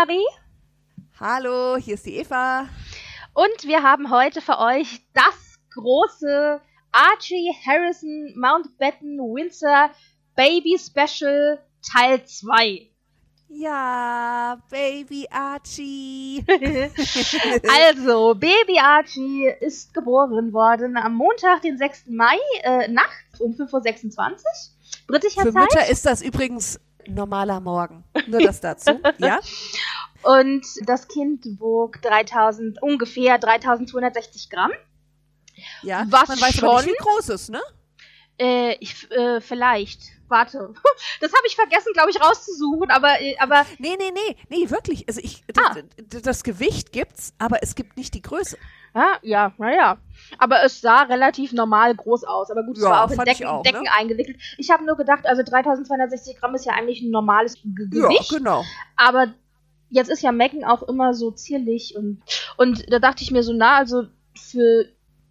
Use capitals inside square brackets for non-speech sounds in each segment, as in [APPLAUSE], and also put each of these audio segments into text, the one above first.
Britt-Marie Hallo, hier ist die Eva. und wir haben heute für euch das große Archie Harrison Mountbatten Windsor Baby Special Teil 2. Ja, Baby Archie. [LAUGHS] Also, Baby Archie ist geboren worden am Montag, den 6. Mai, äh, nachts um 5.26 Uhr, britischer Für Zeit. Mütter ist das übrigens normaler Morgen. Nur das dazu. [LAUGHS] Ja? Und das Kind wog 3000, ungefähr 3260 Gramm. Ja. Was Man weiß aber schon? nicht, wie groß ist, ne? Äh, ich, äh, vielleicht. Warte. [LAUGHS] Das habe ich vergessen, glaube ich, rauszusuchen, aber, äh, aber Nee, nee, nee, nee, wirklich. Also ich, Ah. das, das Gewicht gibt's, aber es gibt nicht die Größe. Ja, ja, naja. Aber es sah relativ normal groß aus. Aber gut, es Ja, war auch in Decken, auch, Decken ne? eingewickelt. Ich habe nur gedacht, also 3260 Gramm ist ja eigentlich ein normales Ge Gewicht. Ja, genau. Aber jetzt ist ja Megan auch immer so zierlich und, und da dachte ich mir so, na, also für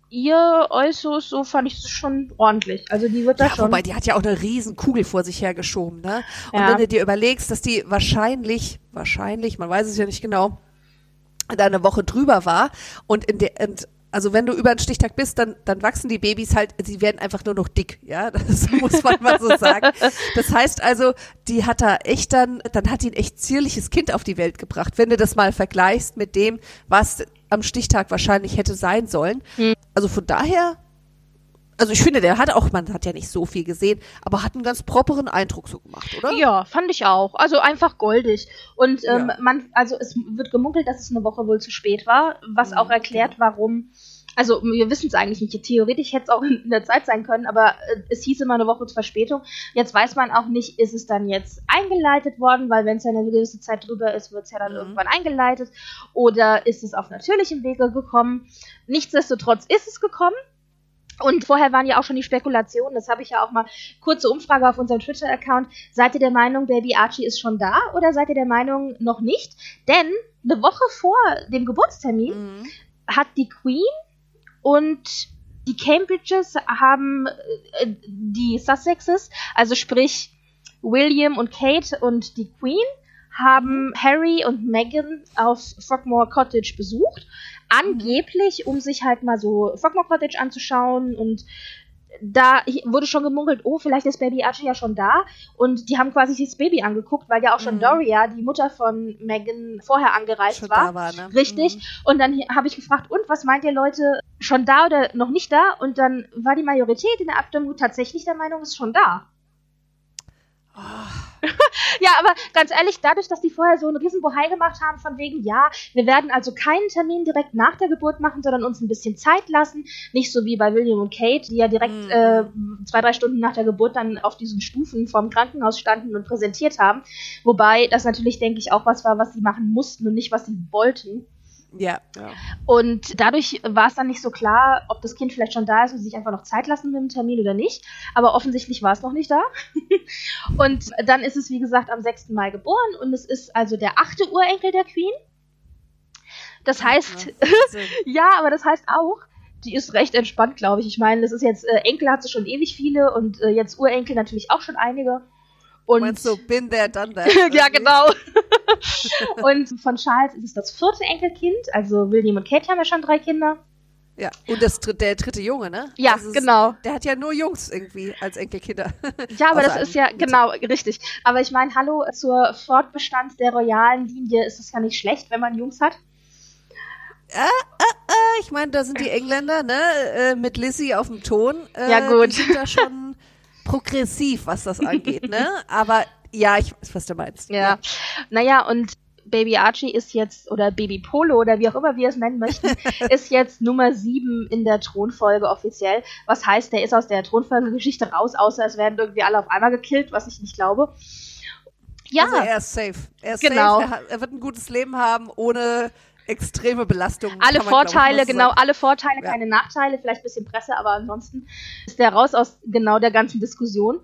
ihr Äußeres, so fand ich es schon ordentlich. Also die wird da Ja, schon. wobei, die hat ja auch eine riesen Kugel vor sich hergeschoben, ne? Und Ja. wenn du dir überlegst, dass die wahrscheinlich, wahrscheinlich, man weiß es ja nicht genau, da eine Woche drüber war und in der, und also wenn du über einen Stichtag bist, dann, dann wachsen die Babys halt, sie werden einfach nur noch dick, ja, [LAUGHS] das muss man mal so sagen. Das heißt also, die hat da echt dann, dann hat die ein echt zierliches Kind auf die Welt gebracht, wenn du das mal vergleichst mit dem, was am Stichtag wahrscheinlich hätte sein sollen. Also von daher, also ich finde, der hat auch, man hat ja nicht so viel gesehen, aber hat einen ganz properen Eindruck so gemacht, oder? Ja, fand ich auch. Also einfach goldig. Und ähm, Ja. man, also es wird gemunkelt, dass es eine Woche wohl zu spät war, was Mhm, auch erklärt, warum. Also wir wissen es eigentlich nicht. Theoretisch hätte es auch [LAUGHS] in der Zeit sein können, aber äh, es hieß immer eine Woche zur Verspätung. Jetzt weiß man auch nicht, ist es dann jetzt eingeleitet worden, weil wenn es ja eine gewisse Zeit drüber ist, wird es ja dann Mhm. irgendwann eingeleitet. Oder ist es auf natürlichem Wege gekommen? Nichtsdestotrotz ist es gekommen. Und vorher waren ja auch schon die Spekulationen, das habe ich ja auch mal kurze Umfrage auf unserem Twitter-Account. Seid ihr der Meinung, Baby Archie ist schon da oder seid ihr der Meinung noch nicht? Denn eine Woche vor dem Geburtstermin Mhm. hat die Queen und die Cambridges haben äh, die Sussexes, also sprich William und Kate und die Queen, haben Harry und Meghan auf Frogmore Cottage besucht. Angeblich, um sich halt mal so Frogmore Cottage anzuschauen und da wurde schon gemunkelt, oh, vielleicht ist Baby Archie ja schon da. Und die haben quasi sich das Baby angeguckt, weil ja auch schon Mhm. Doria, die Mutter von Meghan, vorher angereist Schon war. war, ne? Richtig. Mhm. Und dann habe ich gefragt, und was meint ihr Leute, schon da oder noch nicht da? Und dann war die Majorität in der Abstimmung tatsächlich der Meinung, ist schon da. Oh, [LAUGHS] Ja, aber ganz ehrlich, dadurch, dass die vorher so einen riesen Bohai gemacht haben, von wegen, ja, wir werden also keinen Termin direkt nach der Geburt machen, sondern uns ein bisschen Zeit lassen. Nicht so wie bei William und Kate, die ja direkt Mhm. äh, zwei, drei Stunden nach der Geburt dann auf diesen Stufen vom Krankenhaus standen und präsentiert haben. Wobei das natürlich, denke ich, auch was war, was sie machen mussten und nicht, was sie wollten. Ja. ja. Und dadurch war es dann nicht so klar, ob das Kind vielleicht schon da ist und sie sich einfach noch Zeit lassen mit dem Termin oder nicht. Aber offensichtlich war es noch nicht da. [LAUGHS] und dann ist es, wie gesagt, am 6. Mai geboren und es ist also der achte Urenkel der Queen. Das heißt, Ja, [LAUGHS] ja, aber das heißt auch, die ist recht entspannt, glaube ich. Ich meine, das ist jetzt, äh, Enkel hat sie schon ewig viele und äh, jetzt Urenkel natürlich auch schon einige. Und Meinst du, bin there, done that? ja, genau. [LAUGHS] und von Charles ist es das vierte Enkelkind. Also William und Kate haben ja schon drei Kinder. Ja, und das, der dritte Junge, ne? Ja, Also genau. Der hat ja nur Jungs irgendwie als Enkelkinder. [LAUGHS] Ja, aber das ist ja, genau, richtig. Aber ich meine, hallo, zur Fortbestand der royalen Linie ist es ja nicht schlecht, wenn man Jungs hat. Ich meine, da sind die Engländer, ne, äh, mit Lizzie auf dem Ton. Äh, Ja, gut. Die sind da schon progressiv, was das angeht, ne? [LAUGHS] Aber ja, ich weiß, was du meinst. Ja. Naja, und Baby Archie ist jetzt, oder Baby Polo oder wie auch immer wir es nennen möchten, [LAUGHS] ist jetzt Nummer 7 in der Thronfolge offiziell. Was heißt, der ist aus der Thronfolgegeschichte raus, außer es werden irgendwie alle auf einmal gekillt, was ich nicht glaube. Ja. Also er ist safe. Er ist genau. safe. Er, er wird ein gutes Leben haben, ohne extreme Belastung. Alle Vorteile, genau, alle Vorteile, ja. keine Nachteile, vielleicht ein bisschen Presse, aber ansonsten ist der raus aus genau der ganzen Diskussion.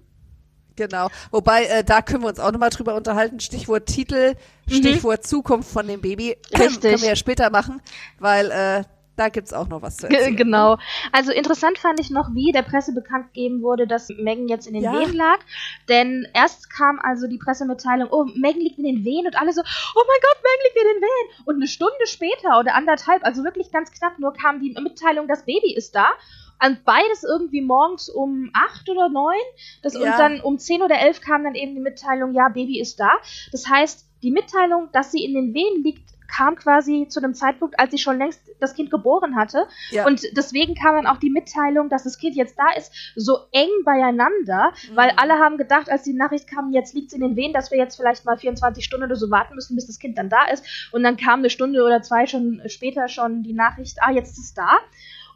Genau. Wobei, äh, da können wir uns auch nochmal drüber unterhalten. Stichwort Titel, mhm. Stichwort Zukunft von dem Baby. Richtig. können wir ja später machen, weil äh, da gibt's auch noch was zu erzählen. Genau. Also interessant fand ich noch, wie der Presse bekannt gegeben wurde, dass Megan jetzt in den ja. Wehen lag. Denn erst kam also die Pressemitteilung, oh, Megan liegt in den Wehen und alle so, oh mein Gott, Megan liegt in den Wehen. Und eine Stunde später oder anderthalb, also wirklich ganz knapp, nur kam die Mitteilung, das Baby ist da. Und beides irgendwie morgens um acht oder neun. Das, ja. Und dann um zehn oder elf kam dann eben die Mitteilung, ja, Baby ist da. Das heißt, die Mitteilung, dass sie in den Wehen liegt, kam quasi zu dem Zeitpunkt, als sie schon längst das Kind geboren hatte. Ja. Und deswegen kam dann auch die Mitteilung, dass das Kind jetzt da ist, so eng beieinander, mhm. weil alle haben gedacht, als die Nachricht kam, jetzt liegt es in den Wehen, dass wir jetzt vielleicht mal 24 Stunden oder so warten müssen, bis das Kind dann da ist. Und dann kam eine Stunde oder zwei schon später schon die Nachricht, ah, jetzt ist es da.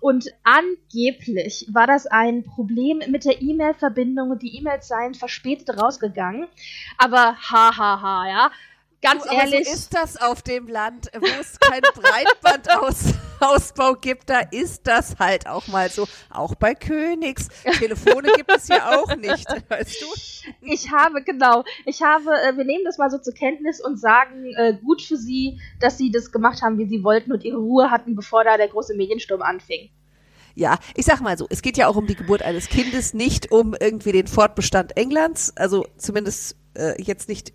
Und angeblich war das ein Problem mit der E-Mail-Verbindung und die E-Mails seien verspätet rausgegangen. Aber hahaha, ha, ha, ja. Ganz du, ehrlich. so ist das auf dem Land, wo es keinen [LAUGHS] Breitbandausbau gibt, da ist das halt auch mal so. Auch bei Königs. Telefone gibt es ja auch nicht, [LAUGHS] weißt du? Ich habe, genau, ich habe, äh, wir nehmen das mal so zur Kenntnis und sagen, äh, gut für sie, dass sie das gemacht haben, wie sie wollten und ihre Ruhe hatten, bevor da der große Mediensturm anfing. Ja, ich sag mal so, es geht ja auch um die Geburt eines Kindes, nicht um irgendwie den Fortbestand Englands, also zumindest äh, jetzt nicht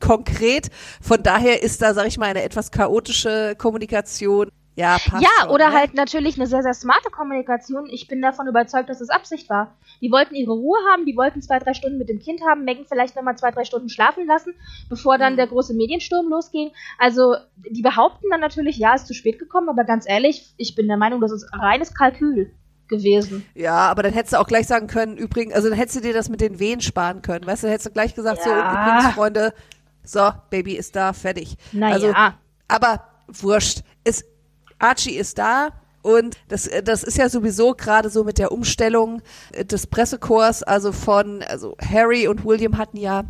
konkret. Von daher ist da, sag ich mal, eine etwas chaotische Kommunikation. Ja, passt ja schon, oder ne? halt natürlich eine sehr, sehr smarte Kommunikation. Ich bin davon überzeugt, dass es Absicht war. Die wollten ihre Ruhe haben, die wollten zwei, drei Stunden mit dem Kind haben, Megan vielleicht nochmal zwei, drei Stunden schlafen lassen, bevor dann mhm. der große Mediensturm losging. Also, die behaupten dann natürlich, ja, ist zu spät gekommen, aber ganz ehrlich, ich bin der Meinung, das ist reines Kalkül gewesen. Ja, aber dann hättest du auch gleich sagen können, übrigens, also dann hättest du dir das mit den Wehen sparen können, weißt du, dann hättest du gleich gesagt, ja. so, übrigens, Freunde, so, Baby ist da, fertig. Naja. Also, aber wurscht. Es, Archie ist da, und das, das ist ja sowieso gerade so mit der Umstellung des Pressekorps, also von, also Harry und William hatten ja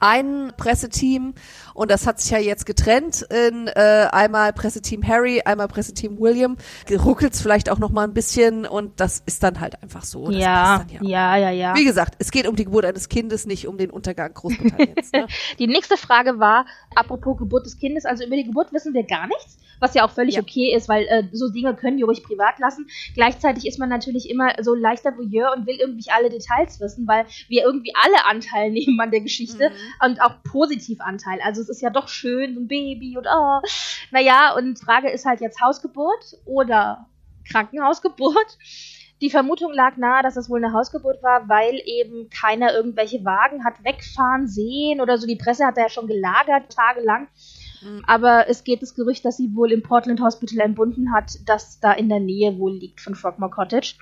ein Presseteam und das hat sich ja jetzt getrennt in äh, einmal Presseteam Harry, einmal Presseteam William. Ruckelt es vielleicht auch noch mal ein bisschen und das ist dann halt einfach so. Das ja, ja, ja, ja. Wie gesagt, es geht um die Geburt eines Kindes, nicht um den Untergang Großbritanniens. ne? [LAUGHS] Die nächste Frage war, apropos Geburt des Kindes, also über die Geburt wissen wir gar nichts was ja auch völlig ja. okay ist, weil äh, so Dinge können die ruhig privat lassen. Gleichzeitig ist man natürlich immer so leichter Voyeur und will irgendwie alle Details wissen, weil wir irgendwie alle Anteil [LAUGHS] nehmen an der Geschichte mhm. Und auch positiv Anteil. Also es ist ja doch schön, so ein Baby und oh. Naja, und Frage ist halt jetzt Hausgeburt oder Krankenhausgeburt. Die Vermutung lag nahe, dass es wohl eine Hausgeburt war, weil eben keiner irgendwelche Wagen hat wegfahren sehen oder so. Die Presse hat da ja schon gelagert, tagelang. Mhm. Aber es geht das Gerücht, dass sie wohl im Portland Hospital entbunden hat, das da in der Nähe wohl liegt von Frogmore Cottage.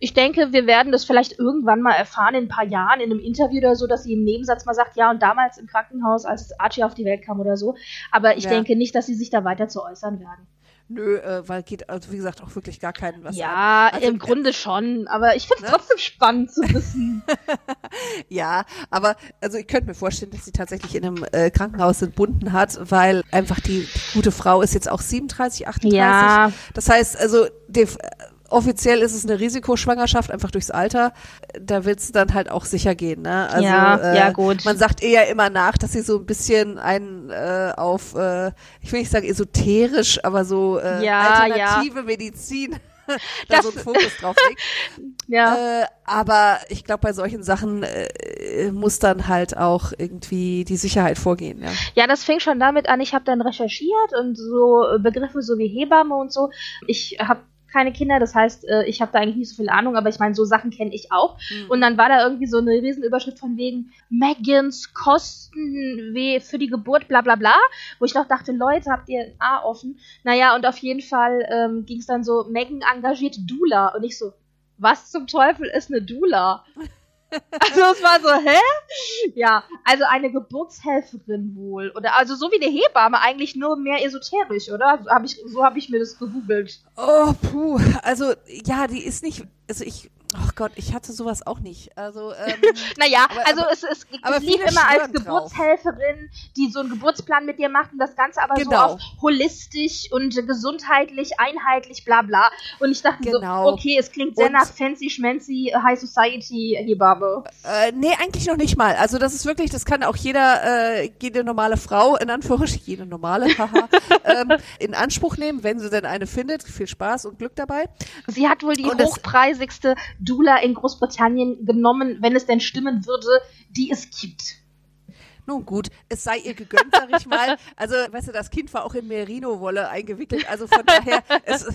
Ich denke, wir werden das vielleicht irgendwann mal erfahren, in ein paar Jahren, in einem Interview oder so, dass sie im Nebensatz mal sagt, ja, und damals im Krankenhaus, als Archie auf die Welt kam oder so. Aber ich ja. denke nicht, dass sie sich da weiter zu äußern werden. Nö, äh, weil geht, also wie gesagt, auch wirklich gar keinen was Ja, also, im äh, Grunde schon, aber ich finde es ne? trotzdem spannend zu wissen. [LAUGHS] ja, aber also ich könnte mir vorstellen, dass sie tatsächlich in einem äh, Krankenhaus entbunden hat, weil einfach die, die, gute Frau ist jetzt auch 37, 38. Ja. Das heißt, also die, offiziell ist es eine Risikoschwangerschaft, einfach durchs Alter. Da willst du dann halt auch sicher gehen. Ne? Also, ja, äh, ja, gut. Man sagt eher immer nach, dass sie so ein bisschen einen äh, auf, äh, ich will nicht sagen esoterisch, aber so äh, ja, alternative ja. Medizin [LAUGHS] da das, so einen Fokus drauf legt. [LAUGHS] ja. Äh, aber ich glaube, bei solchen Sachen äh, muss dann halt auch irgendwie die Sicherheit vorgehen. Ja, ja das fing schon damit an, ich habe dann recherchiert und so Begriffe so wie Hebamme und so. Ich habe keine Kinder, das heißt, äh, ich habe da eigentlich nicht so viel Ahnung, aber ich meine, so Sachen kenne ich auch. Mhm. Und dann war da irgendwie so eine Riesenüberschrift von wegen Megans Kosten für die Geburt, bla bla bla, wo ich noch dachte, Leute, habt ihr A offen? Naja, und auf jeden Fall ähm, ging es dann so, Megan engagiert Dula und ich so, was zum Teufel ist eine Dula? [LAUGHS] Also es war so, hä? Ja, also eine Geburtshelferin wohl. Oder also so wie eine Hebamme, eigentlich nur mehr esoterisch, oder? So habe ich, so hab ich mir das gegoogelt. Oh, puh. Also, ja, die ist nicht. Also ich. Oh Gott, ich hatte sowas auch nicht. Also, [LAUGHS] ähm, Naja, Aber- also es, es, es lief immer als schwören drauf. Geburtshelferin, die so einen Geburtsplan mit dir macht und das Ganze aber so Genau. auf holistisch und gesundheitlich, einheitlich, bla bla. Und ich dachte Genau. so, okay, es klingt sehr Und- nach fancy schmancy High Society Hebamme. Äh, nee, eigentlich noch nicht mal. Also das ist wirklich, das kann auch jeder, äh, jede normale Frau, in Anführungsstrichen, jede normale, haha, [LAUGHS] ähm, in Anspruch nehmen, wenn sie denn eine findet. Viel Spaß und Glück dabei. Sie hat wohl die Und hochpreisigste Dula in Großbritannien genommen, wenn es denn stimmen würde, die es gibt. Nun gut, es sei ihr gegönnt, sag ich mal. Also, weißt du, das Kind war auch in Merino-Wolle eingewickelt. Also von daher, es,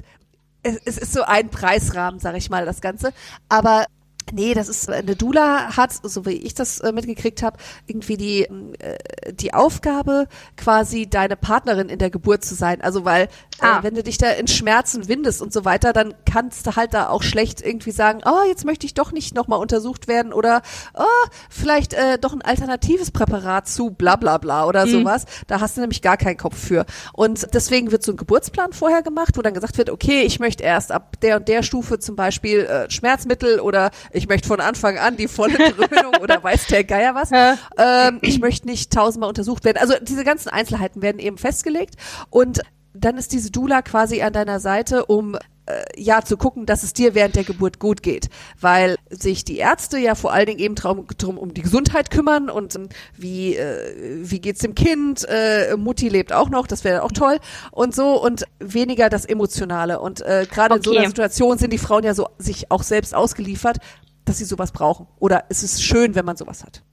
es, es ist so ein Preisrahmen, sag ich mal, das Ganze. Aber Nee, das ist eine Dula hat, so wie ich das äh, mitgekriegt habe, irgendwie die äh, die Aufgabe, quasi deine Partnerin in der Geburt zu sein. Also weil Ah. äh, wenn du dich da in Schmerzen windest und so weiter, dann kannst du halt da auch schlecht irgendwie sagen, oh, jetzt möchte ich doch nicht nochmal untersucht werden oder oh, vielleicht äh, doch ein alternatives Präparat zu bla bla bla oder sowas. Da hast du nämlich gar keinen Kopf für. Und deswegen wird so ein Geburtsplan vorher gemacht, wo dann gesagt wird, okay, ich möchte erst ab der und der Stufe zum Beispiel äh, Schmerzmittel oder ich möchte von Anfang an die volle Dröhnung [LAUGHS] oder weiß der Geier was. Ähm, ich möchte nicht tausendmal untersucht werden. Also diese ganzen Einzelheiten werden eben festgelegt und dann ist diese Dula quasi an deiner Seite, um äh, ja zu gucken, dass es dir während der Geburt gut geht, weil sich die Ärzte ja vor allen Dingen eben drum, drum um die Gesundheit kümmern und ähm, wie äh, wie geht's dem Kind, äh, Mutti lebt auch noch, das wäre auch toll und so und weniger das Emotionale und äh, gerade in so Okay. einer Situation sind die Frauen ja so sich auch selbst ausgeliefert, dass sie sowas brauchen oder es ist schön, wenn man sowas hat.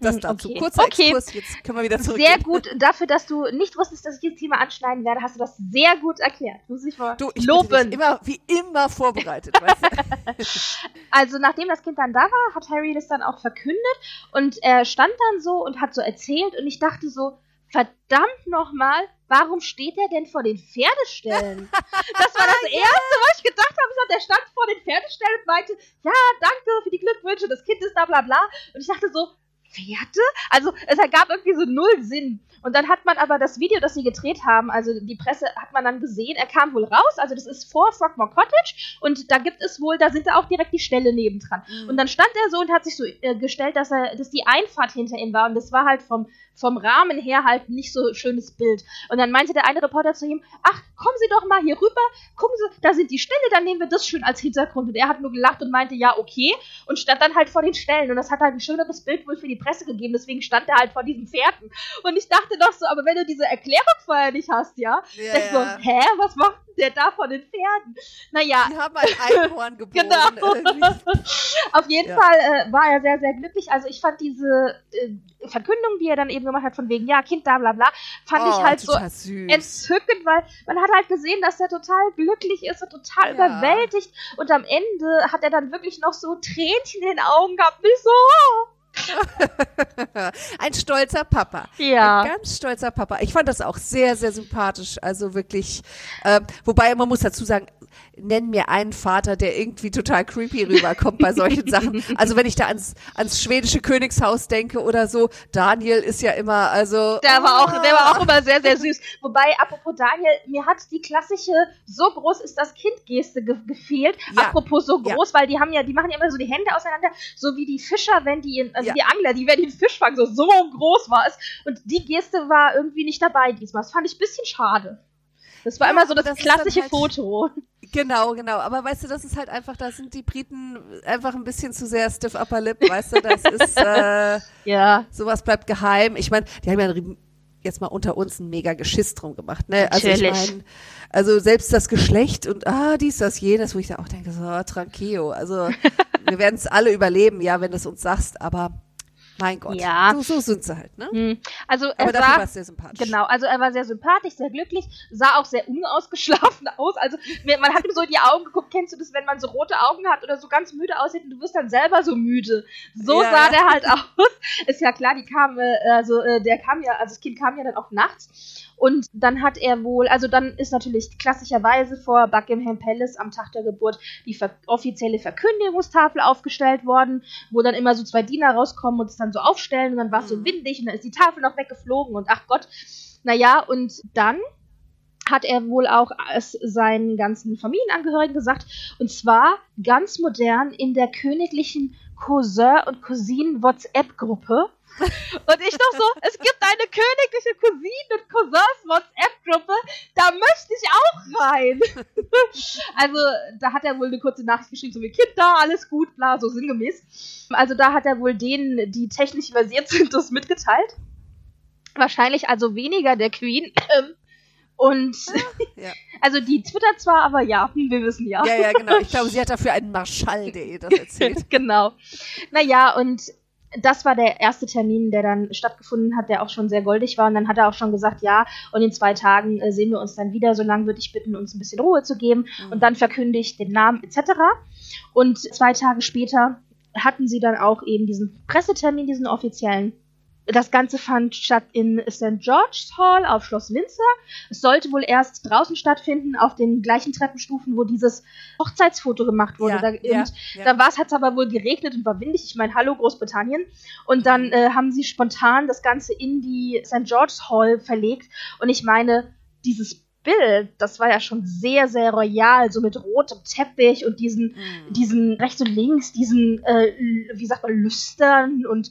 Das dazu. okay. Kurzer okay. Exkurs, jetzt können wir wieder zurück. Sehr gut. Dafür, dass du nicht wusstest, dass ich dieses Thema anschneiden werde, hast du das sehr gut erklärt. Muss ich mal Du, ich bin loben. immer, wie immer vorbereitet, weißt du? [LAUGHS] Also nachdem das Kind dann da war, hat Harry das dann auch verkündet und er stand dann so und hat so erzählt und ich dachte so, verdammt nochmal, warum steht er denn vor den Pferdeställen? [LAUGHS] Das war das Erste, was ich gedacht habe. Ich dachte, Der stand vor den Pferdeställen und meinte, ja, danke für die Glückwünsche, das Kind ist da, bla bla. Und ich dachte so, Pferde? Also es ergab irgendwie so null Sinn. Und dann hat man aber das Video, das sie gedreht haben, also die Presse hat man dann gesehen, er kam wohl raus, also das ist vor Frogmore Cottage und da gibt es wohl, da sind da auch direkt die Ställe nebendran. Und dann stand er so und hat sich so äh, gestellt, dass er, dass die Einfahrt hinter ihm war und das war halt vom, vom Rahmen her halt nicht so schönes Bild. Und dann meinte der eine Reporter zu ihm, ach, kommen Sie doch mal hier rüber, gucken Sie, da sind die Ställe, dann nehmen wir das schön als Hintergrund. Und er hat nur gelacht und meinte, ja, okay, und stand dann halt vor den Ställen und das hat halt ein schöneres Bild wohl für die Presse gegeben, deswegen stand er halt vor diesen Pferden. Und ich dachte doch so, aber wenn du diese Erklärung vorher nicht hast, ja, Ja, ja. so, hä, was macht denn der da vor den Pferden? Naja, Die haben ein Einhorn [LAUGHS] geboren. Genau. auf jeden Ja. Fall äh, war er sehr, sehr glücklich. Also ich fand diese äh, Verkündung, die er dann eben gemacht hat, von wegen, ja, Kind, da, bla, bla, fand ich Oh, halt so süß. entzückend, weil man hat halt gesehen, dass er total glücklich ist und total Ja. überwältigt. Und am Ende hat er dann wirklich noch so Tränchen in den Augen gehabt. Nicht so, oh. [LAUGHS] Ein stolzer Papa. Ja. Ein ganz stolzer Papa. Ich fand das auch sehr, sehr sympathisch. Also wirklich, ähm, wobei man muss dazu sagen, nenn mir einen Vater, der irgendwie total creepy rüberkommt bei solchen Sachen. [LAUGHS] Also wenn ich da ans, ans schwedische Königshaus denke oder so, Daniel ist ja immer, also. Der war auch, der war auch ah. immer sehr, sehr süß. Wobei, apropos Daniel, mir hat die klassische so groß ist das Kind-Geste ge gefehlt. Ja. Apropos so Ja. groß, weil die haben ja, die machen ja immer so die Hände auseinander, so wie die Fischer, wenn die, in, also Ja. die Angler, die wenn die einen Fisch fangen, so, so groß war es. Und die Geste war irgendwie nicht dabei diesmal. Das fand ich ein bisschen schade. Das war Ja, immer so das, das klassische halt- Foto. Genau, genau. Aber weißt du, das ist halt einfach, da sind die Briten einfach ein bisschen zu sehr stiff upper lip, weißt du, das ist, äh, [LAUGHS] Ja. sowas bleibt geheim. Ich meine, die haben ja jetzt mal unter uns ein mega Geschiss drum gemacht, ne? Also ich Natürlich. meine, also selbst das Geschlecht und ah, dies, das, jenes, wo ich da auch denke, so, tranquillo. Also [LAUGHS] wir werden es alle überleben, ja, wenn du es uns sagst, aber mein Gott. Ja. So, so sind sie halt, ne? Hm. Also er Aber sah, war es sehr sympathisch. Genau, also er war sehr sympathisch, sehr glücklich, sah auch sehr unausgeschlafen [LAUGHS] aus. Also man hat ihm so in die Augen geguckt, kennst du das, wenn man so rote Augen hat oder so ganz müde aussieht und du wirst dann selber so müde. So Ja, sah der halt [LAUGHS] aus. Ist ja klar, die kam, äh, also äh, der kam ja, also das Kind kam ja dann auch nachts. Und dann hat er wohl, also dann ist natürlich klassischerweise vor Buckingham Palace am Tag der Geburt die ver offizielle Verkündigungstafel aufgestellt worden, wo dann immer so zwei Diener rauskommen und es dann so aufstellen und dann war es so Mhm. windig und dann ist die Tafel noch weggeflogen und ach Gott. Naja, und dann hat er wohl auch es seinen ganzen Familienangehörigen gesagt. Und zwar ganz modern in der königlichen Cousin- und Cousinen-WhatsApp-Gruppe. Und ich doch so, es gibt eine königliche Cousinen- und Cousins-WhatsApp-Gruppe, da möchte ich auch rein. [LAUGHS] also da hat er wohl eine kurze Nachricht geschrieben, so wie Kind da, alles gut, bla, so sinngemäß. Also da hat er wohl denen, die technisch versiert sind, das mitgeteilt. Wahrscheinlich also weniger der Queen. Ähm, Und Ja. [LAUGHS] also die twittert zwar, aber ja, hm, wir wissen ja. Ja, ja, genau. Ich [LAUGHS] glaube, sie hat dafür einen Marschall.de das erzählt. genau. Naja, und das war der erste Termin, der dann stattgefunden hat, der auch schon sehr goldig war. Und dann hat er auch schon gesagt, ja, und in zwei Tagen äh, sehen wir uns dann wieder. Solange würde ich bitten, uns ein bisschen Ruhe zu geben. Mhm. Und dann verkündigt den Namen etc. Und zwei Tage später hatten sie dann auch eben diesen Pressetermin, diesen offiziellen. Das Ganze fand statt in St. George's Hall auf Schloss Windsor. Es sollte wohl erst draußen stattfinden, auf den gleichen Treppenstufen, wo dieses Hochzeitsfoto gemacht wurde. Ja, da, ja, und ja. da war es, hat es aber wohl geregnet und war windig. Ich meine, hallo Großbritannien. Und dann Mhm. äh, haben sie spontan das Ganze in die St. George's Hall verlegt. Und ich meine, dieses Bild, das war ja schon sehr, sehr royal, so mit rotem Teppich und diesen, Mhm. diesen rechts und links, diesen, äh, wie sagt man, Lüstern und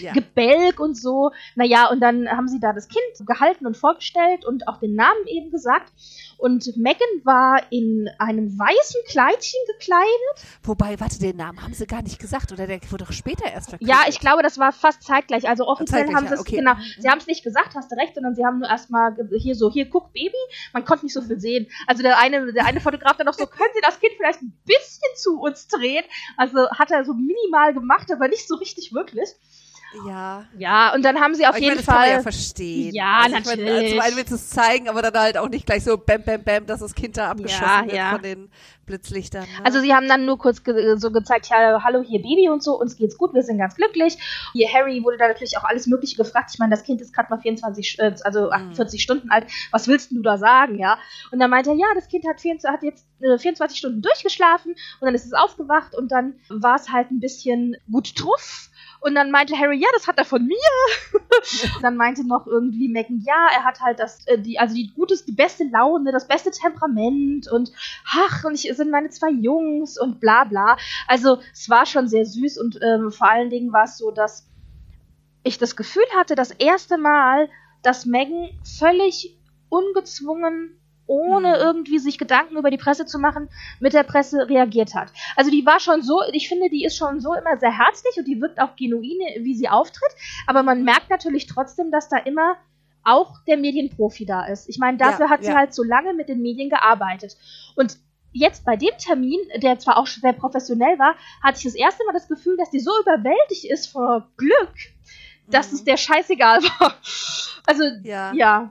Ja. Gebälk und so. Naja, und dann haben sie da das Kind gehalten und vorgestellt und auch den Namen eben gesagt. Und Megan war in einem weißen Kleidchen gekleidet. Wobei, warte, den Namen haben sie gar nicht gesagt, oder der wurde doch später erst verkündet. Ja, ich glaube, das war fast zeitgleich. Also offiziell Zeitgleich, haben sie es, okay. genau, Mhm. sie haben es nicht gesagt, hast du recht, sondern sie haben nur erstmal hier so, hier, guck, Baby. Man konnte nicht so viel sehen. Also der eine, der eine Fotograf dann noch so, können Sie das Kind vielleicht ein bisschen zu uns drehen? Also hat er so minimal gemacht, aber nicht so richtig wirklich. Ja. Ja, und dann haben sie auf ich jeden meine, das kann man Fall. ja verstehen. Ja, also ich meine, natürlich. zum einen willst du es zeigen, aber dann halt auch nicht gleich so bam, bam, bam, dass das Kind da abgeschossen Ja, wird ja. von den Blitzlichtern. Ne? Also sie haben dann nur kurz ge so gezeigt, ja, hallo hier Baby und so, uns geht's gut, wir sind ganz glücklich. Hier Harry wurde da natürlich auch alles Mögliche gefragt. Ich meine, das Kind ist gerade mal 24, äh, also 48 Stunden alt. Was willst du da sagen, ja? Und dann meinte er, ja, das Kind hat, 24, hat jetzt äh, 24 Stunden durchgeschlafen und dann ist es aufgewacht und dann war es halt ein bisschen gut truff. Und dann meinte Harry, ja, das hat er von mir. [LAUGHS] dann meinte noch irgendwie Megan, ja, er hat halt das, äh, die, also die gutes, die beste Laune, das beste Temperament und ach, und ich sind meine zwei Jungs und bla bla. Also es war schon sehr süß und ähm, vor allen Dingen war es so, dass ich das Gefühl hatte, das erste Mal, dass Megan völlig ungezwungen, ohne Mhm. irgendwie sich Gedanken über die Presse zu machen, mit der Presse reagiert hat. Also die war schon so, ich finde, die ist schon so immer sehr herzlich und die wirkt auch genuin, wie sie auftritt, aber man merkt natürlich trotzdem, dass da immer auch der Medienprofi da ist. Ich meine, dafür Ja, hat sie ja. halt so lange mit den Medien gearbeitet. Und jetzt bei dem Termin, der zwar auch sehr professionell war, hatte ich das erste Mal das Gefühl, dass die so überwältigt ist vor Glück, dass Mhm. es der scheißegal [LAUGHS] war. Also, Ja. ja.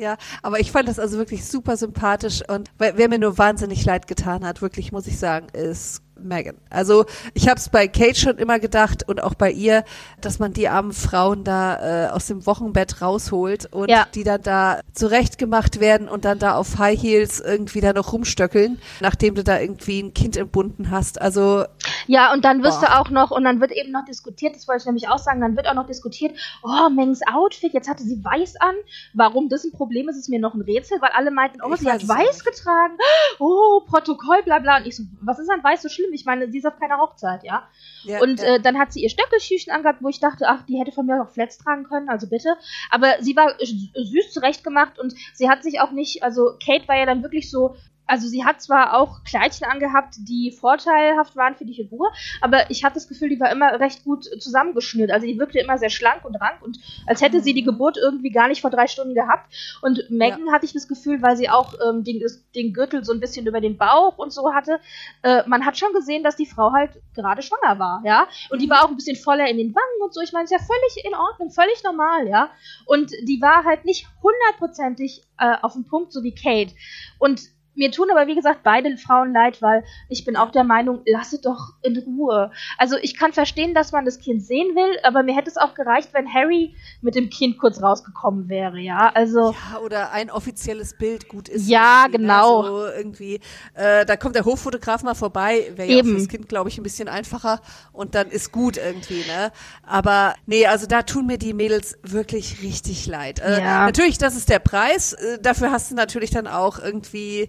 Ja, aber ich fand das also wirklich super sympathisch und wer, wer mir nur wahnsinnig leid getan hat, wirklich muss ich sagen, ist Megan. Also ich habe es bei Kate schon immer gedacht und auch bei ihr, dass man die armen Frauen da äh, aus dem Wochenbett rausholt und Ja. die dann da zurechtgemacht werden und dann da auf High Heels irgendwie da noch rumstöckeln, nachdem du da irgendwie ein Kind entbunden hast. Also Ja, und dann wirst Boah. du auch noch, und dann wird eben noch diskutiert, das wollte ich nämlich auch sagen, dann wird auch noch diskutiert, oh, Mengs Outfit, jetzt hatte sie weiß an. Warum das ein Problem ist, ist mir noch ein Rätsel, weil alle meinten, oh, Ich sie hat weiß getragen, oh, Protokoll, bla bla. Und ich so, was ist an weiß so schlimm? Ich meine, sie ist auf keiner Hochzeit, ja. ja, Und ja. äh, dann hat sie ihr Stöckelschüchen angehabt, wo ich dachte, ach, die hätte von mir auch Flats tragen können, also bitte. Aber sie war süß zurechtgemacht und sie hat sich auch nicht, also Kate war ja dann wirklich so, also sie hat zwar auch Kleidchen angehabt, die vorteilhaft waren für die Figur, aber ich hatte das Gefühl, die war immer recht gut zusammengeschnürt. Also die wirkte immer sehr schlank und rank und als hätte sie die Geburt irgendwie gar nicht vor drei Stunden gehabt. Und Megan hatte ich das Gefühl, weil sie auch ähm, den, den Gürtel so ein bisschen über den Bauch und so hatte, äh, man hat schon gesehen, dass die Frau halt gerade schwanger war, ja. Und die war auch ein bisschen voller in den Wangen und so. Ich meine, ist ja völlig in Ordnung, völlig normal, ja. Und die war halt nicht hundertprozentig äh, auf dem Punkt, so wie Kate. Und Mir tun aber, wie gesagt, beide Frauen leid, weil ich bin auch der Meinung, lasse doch in Ruhe. Also ich kann verstehen, dass man das Kind sehen will, aber mir hätte es auch gereicht, wenn Harry mit dem Kind kurz rausgekommen wäre, ja. Also. Ja, oder ein offizielles Bild gut ist. Ja, ne? genau. So irgendwie, äh, da kommt der Hochfotograf mal vorbei, wäre ja fürs Kind, glaube ich, ein bisschen einfacher und dann ist gut irgendwie, ne? Aber nee, also da tun mir die Mädels wirklich richtig leid. Äh, ja. Natürlich, das ist der Preis. Äh, dafür hast du natürlich dann auch irgendwie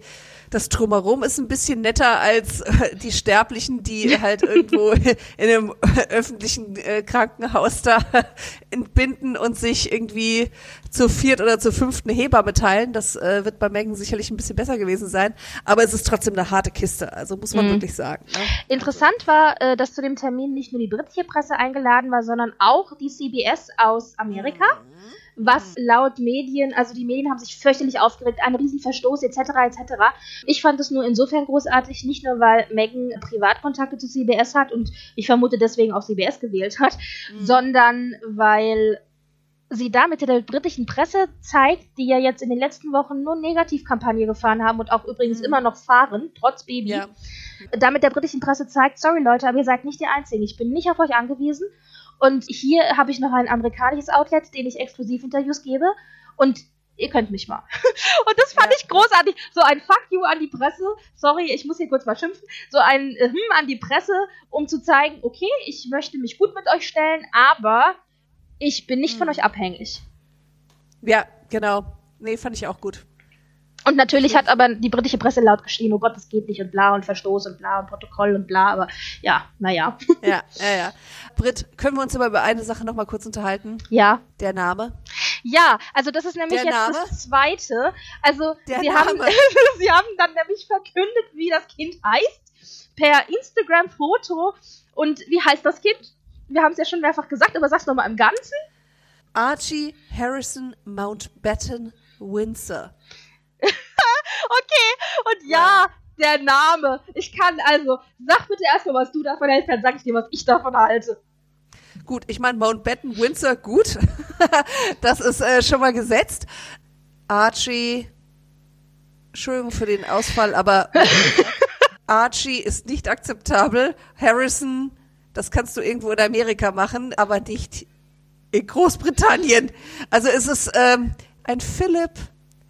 das Drumherum ist ein bisschen netter als äh, die Sterblichen, die halt irgendwo [LAUGHS] in einem öffentlichen äh, Krankenhaus da [LAUGHS] entbinden und sich irgendwie zu viert oder zu fünften Hebamme teilen. Das äh, wird bei Megan sicherlich ein bisschen besser gewesen sein. Aber es ist trotzdem eine harte Kiste, also muss man mhm. wirklich sagen. Ne? Interessant war, äh, dass zu dem Termin nicht nur die britische Presse eingeladen war, sondern auch die CBS aus Amerika. Mhm was laut Medien, also die Medien haben sich fürchterlich aufgeregt, ein Riesenverstoß etc. etc. Ich fand es nur insofern großartig, nicht nur weil Megan Privatkontakte zu CBS hat und ich vermute deswegen auch CBS gewählt hat, mhm. sondern weil sie damit der britischen Presse zeigt, die ja jetzt in den letzten Wochen nur Negativkampagne gefahren haben und auch übrigens mhm. immer noch fahren, trotz Baby. Ja. Damit der britischen Presse zeigt, sorry Leute, aber ihr seid nicht die Einzigen. Ich bin nicht auf euch angewiesen und hier habe ich noch ein amerikanisches Outlet, den ich exklusiv Interviews gebe. Und ihr könnt mich mal. [LAUGHS] und das fand ja. ich großartig. So ein Fuck you an die Presse. Sorry, ich muss hier kurz mal schimpfen. So ein äh, Hm an die Presse, um zu zeigen, okay, ich möchte mich gut mit euch stellen, aber ich bin nicht hm. von euch abhängig. Ja, genau. Nee, fand ich auch gut. Und natürlich hat aber die britische Presse laut geschrien, oh Gott, das geht nicht und bla und Verstoß und bla und Protokoll und bla, aber ja, naja. Ja, ja, ja. Brit, können wir uns aber über eine Sache nochmal kurz unterhalten? Ja. Der Name? Ja, also das ist nämlich jetzt das zweite. Also Der sie, Name. Haben, [LAUGHS] sie haben dann nämlich verkündet, wie das Kind heißt, per Instagram-Foto. Und wie heißt das Kind? Wir haben es ja schon mehrfach gesagt, aber sag's nochmal im Ganzen. Archie Harrison Mountbatten Windsor. Okay, und ja, der Name. Ich kann also, sag bitte erstmal, was du davon hältst, dann sag ich dir, was ich davon halte. Gut, ich meine Mountbatten Windsor, gut. [LAUGHS] das ist äh, schon mal gesetzt. Archie, Entschuldigung für den Ausfall, aber [LAUGHS] Archie ist nicht akzeptabel. Harrison, das kannst du irgendwo in Amerika machen, aber nicht in Großbritannien. Also es ist ähm, ein Philipp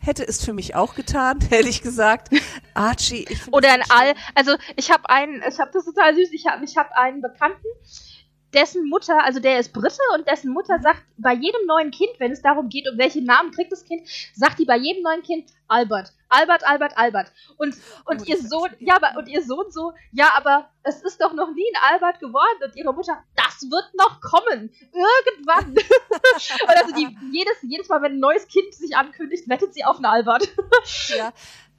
hätte es für mich auch getan, [LAUGHS] ehrlich gesagt. Archie, ich Oder ein All. Also ich habe einen, ich habe das total süß. Ich habe ich hab einen Bekannten, dessen Mutter, also der ist Brite und dessen Mutter sagt bei jedem neuen Kind, wenn es darum geht, um welchen Namen kriegt das Kind, sagt die bei jedem neuen Kind Albert. Albert, Albert, Albert. Und, und oh, ihr Sohn, ja, aber, und ihr Sohn so, ja, aber es ist doch noch nie ein Albert geworden. Und ihre Mutter, das wird noch kommen. Irgendwann. [LAUGHS] und also die, jedes, jedes Mal, wenn ein neues Kind sich ankündigt, wettet sie auf einen Albert. ja.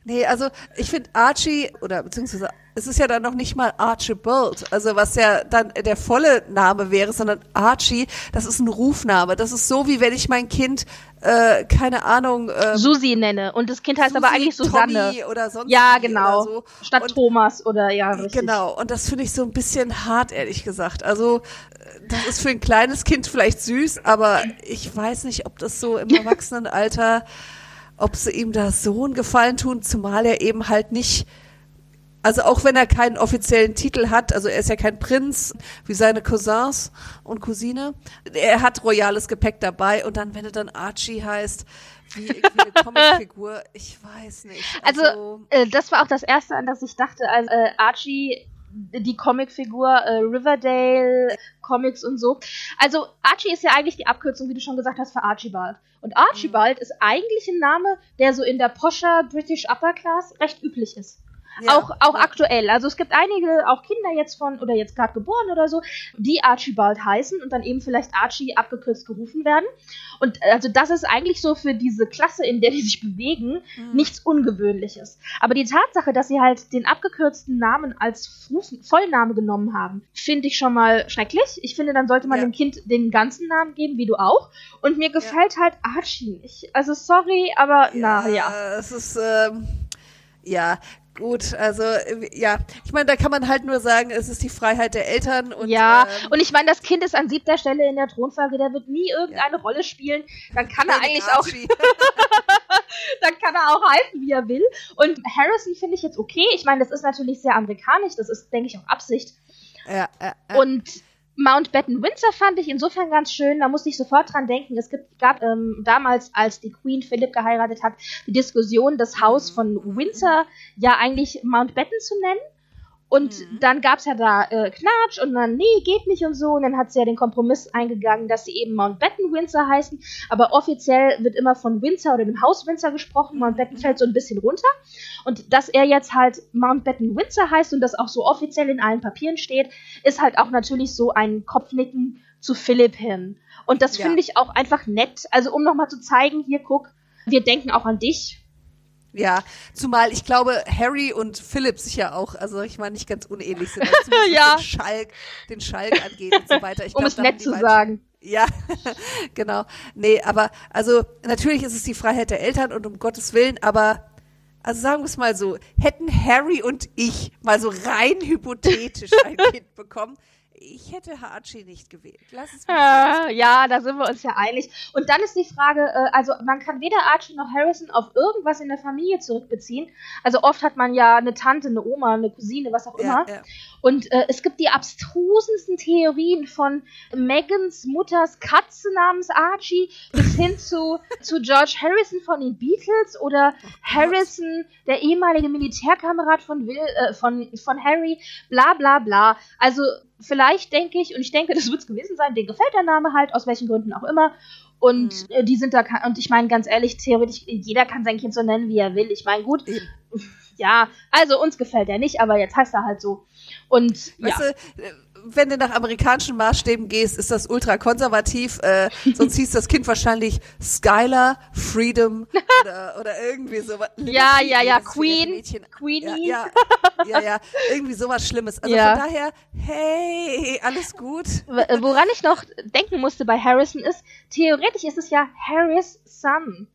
Nee, also ich finde Archie, oder beziehungsweise es ist ja dann noch nicht mal Archibald, also was ja dann der volle Name wäre, sondern Archie, das ist ein Rufname. Das ist so, wie wenn ich mein Kind, äh, keine Ahnung. Äh, Susi nenne. Und das Kind heißt Susi, aber eigentlich Susanne. Tommy oder sonst Ja, genau. So. Statt und, Thomas oder ja, richtig. Genau. Und das finde ich so ein bisschen hart, ehrlich gesagt. Also, das ist für ein kleines Kind vielleicht süß, aber ich weiß nicht, ob das so im [LAUGHS] Erwachsenenalter ob sie ihm da so einen Gefallen tun, zumal er eben halt nicht, also auch wenn er keinen offiziellen Titel hat, also er ist ja kein Prinz wie seine Cousins und Cousine, er hat royales Gepäck dabei und dann, wenn er dann Archie heißt, wie eine [LAUGHS] Comicfigur, ich weiß nicht. Also, also äh, das war auch das Erste, an das ich dachte, als äh, Archie die Comicfigur äh, Riverdale Comics und so. Also Archie ist ja eigentlich die Abkürzung, wie du schon gesagt hast, für Archibald. Und Archibald mhm. ist eigentlich ein Name, der so in der poscher British Upper Class recht üblich ist. Ja, auch auch ja. aktuell. Also es gibt einige, auch Kinder jetzt von, oder jetzt gerade geboren oder so, die Archibald heißen und dann eben vielleicht Archie abgekürzt gerufen werden. Und also das ist eigentlich so für diese Klasse, in der die sich bewegen, mhm. nichts Ungewöhnliches. Aber die Tatsache, dass sie halt den abgekürzten Namen als Vollname genommen haben, finde ich schon mal schrecklich. Ich finde, dann sollte man ja. dem Kind den ganzen Namen geben, wie du auch. Und mir gefällt halt Archie nicht. Also sorry, aber na ja. Es ist, ähm, ja, Gut, also ja, ich meine, da kann man halt nur sagen, es ist die Freiheit der Eltern und ja, ähm, und ich meine, das Kind ist an siebter Stelle in der Thronfolge, der wird nie irgendeine ja. Rolle spielen. Dann kann Keine er eigentlich Archie. auch, [LAUGHS] dann kann er auch heißen, wie er will. Und Harrison finde ich jetzt okay. Ich meine, das ist natürlich sehr amerikanisch, das ist, denke ich, auch Absicht. Ja, ja, ja. Und Mountbatten Windsor fand ich insofern ganz schön, da musste ich sofort dran denken. Es gibt, gab ähm, damals, als die Queen Philipp geheiratet hat, die Diskussion, das Haus von Windsor ja eigentlich Mountbatten zu nennen. Und Mhm. dann gab's ja da äh, Knatsch und dann, nee, geht nicht und so. Und dann hat sie ja den Kompromiss eingegangen, dass sie eben Mountbatten Windsor heißen. Aber offiziell wird immer von Windsor oder dem Haus Windsor gesprochen. Mountbatten fällt so ein bisschen runter. Und dass er jetzt halt Mountbatten Windsor heißt und das auch so offiziell in allen Papieren steht, ist halt auch natürlich so ein Kopfnicken zu Philipp hin. Und das Ja. finde ich auch einfach nett. Also um nochmal zu zeigen, hier guck, wir denken auch an dich. Ja, zumal ich glaube, Harry und Philipp sicher auch, also ich meine, nicht ganz unähnlich sind, [LAUGHS] Ja. den Schalk, den Schalk angeht und so weiter. Ich Um glaub, es nett zu sagen. Ja, [LAUGHS] genau. Nee, aber also natürlich ist es die Freiheit der Eltern und um Gottes Willen, aber also sagen wir es mal so, hätten Harry und ich mal so rein hypothetisch ein [LAUGHS] Kind bekommen, ich hätte Archie nicht gewählt. Lass es mich Äh, ja, da sind wir uns ja einig. Und dann ist die Frage, äh, also man kann weder Archie noch Harrison auf irgendwas in der Familie zurückbeziehen. Also oft hat man ja eine Tante, eine Oma, eine Cousine, was auch immer. ja, ja. Und äh, es gibt die abstrusesten Theorien von Megans Mutters Katze namens Archie bis hin zu, zu George Harrison von den Beatles oder Harrison, der ehemalige Militärkamerad von, Will, äh, von, von Harry, bla bla bla. Also vielleicht denke ich, und ich denke, das wird es gewesen sein, denen gefällt der Name halt, aus welchen Gründen auch immer. Und Mhm. äh, die sind da, und ich meine ganz ehrlich, theoretisch, jeder kann sein Kind so nennen, wie er will. Ich meine, gut, [LAUGHS] ja, also uns gefällt er nicht, aber jetzt heißt er halt so. Und ja. Weißt du, äh, wenn du nach amerikanischen Maßstäben gehst, ist das ultra konservativ. Äh, sonst hieß das Kind wahrscheinlich Skylar, Freedom oder, oder irgendwie sowas. [LAUGHS] Ja, ja, ja, Queen. Queenie. Ja, ja, ja, ja, irgendwie sowas Schlimmes. Also Ja. von daher, hey, alles gut. Äh, Woran ich noch denken musste bei Harrison ist, theoretisch ist es ja Harris Son.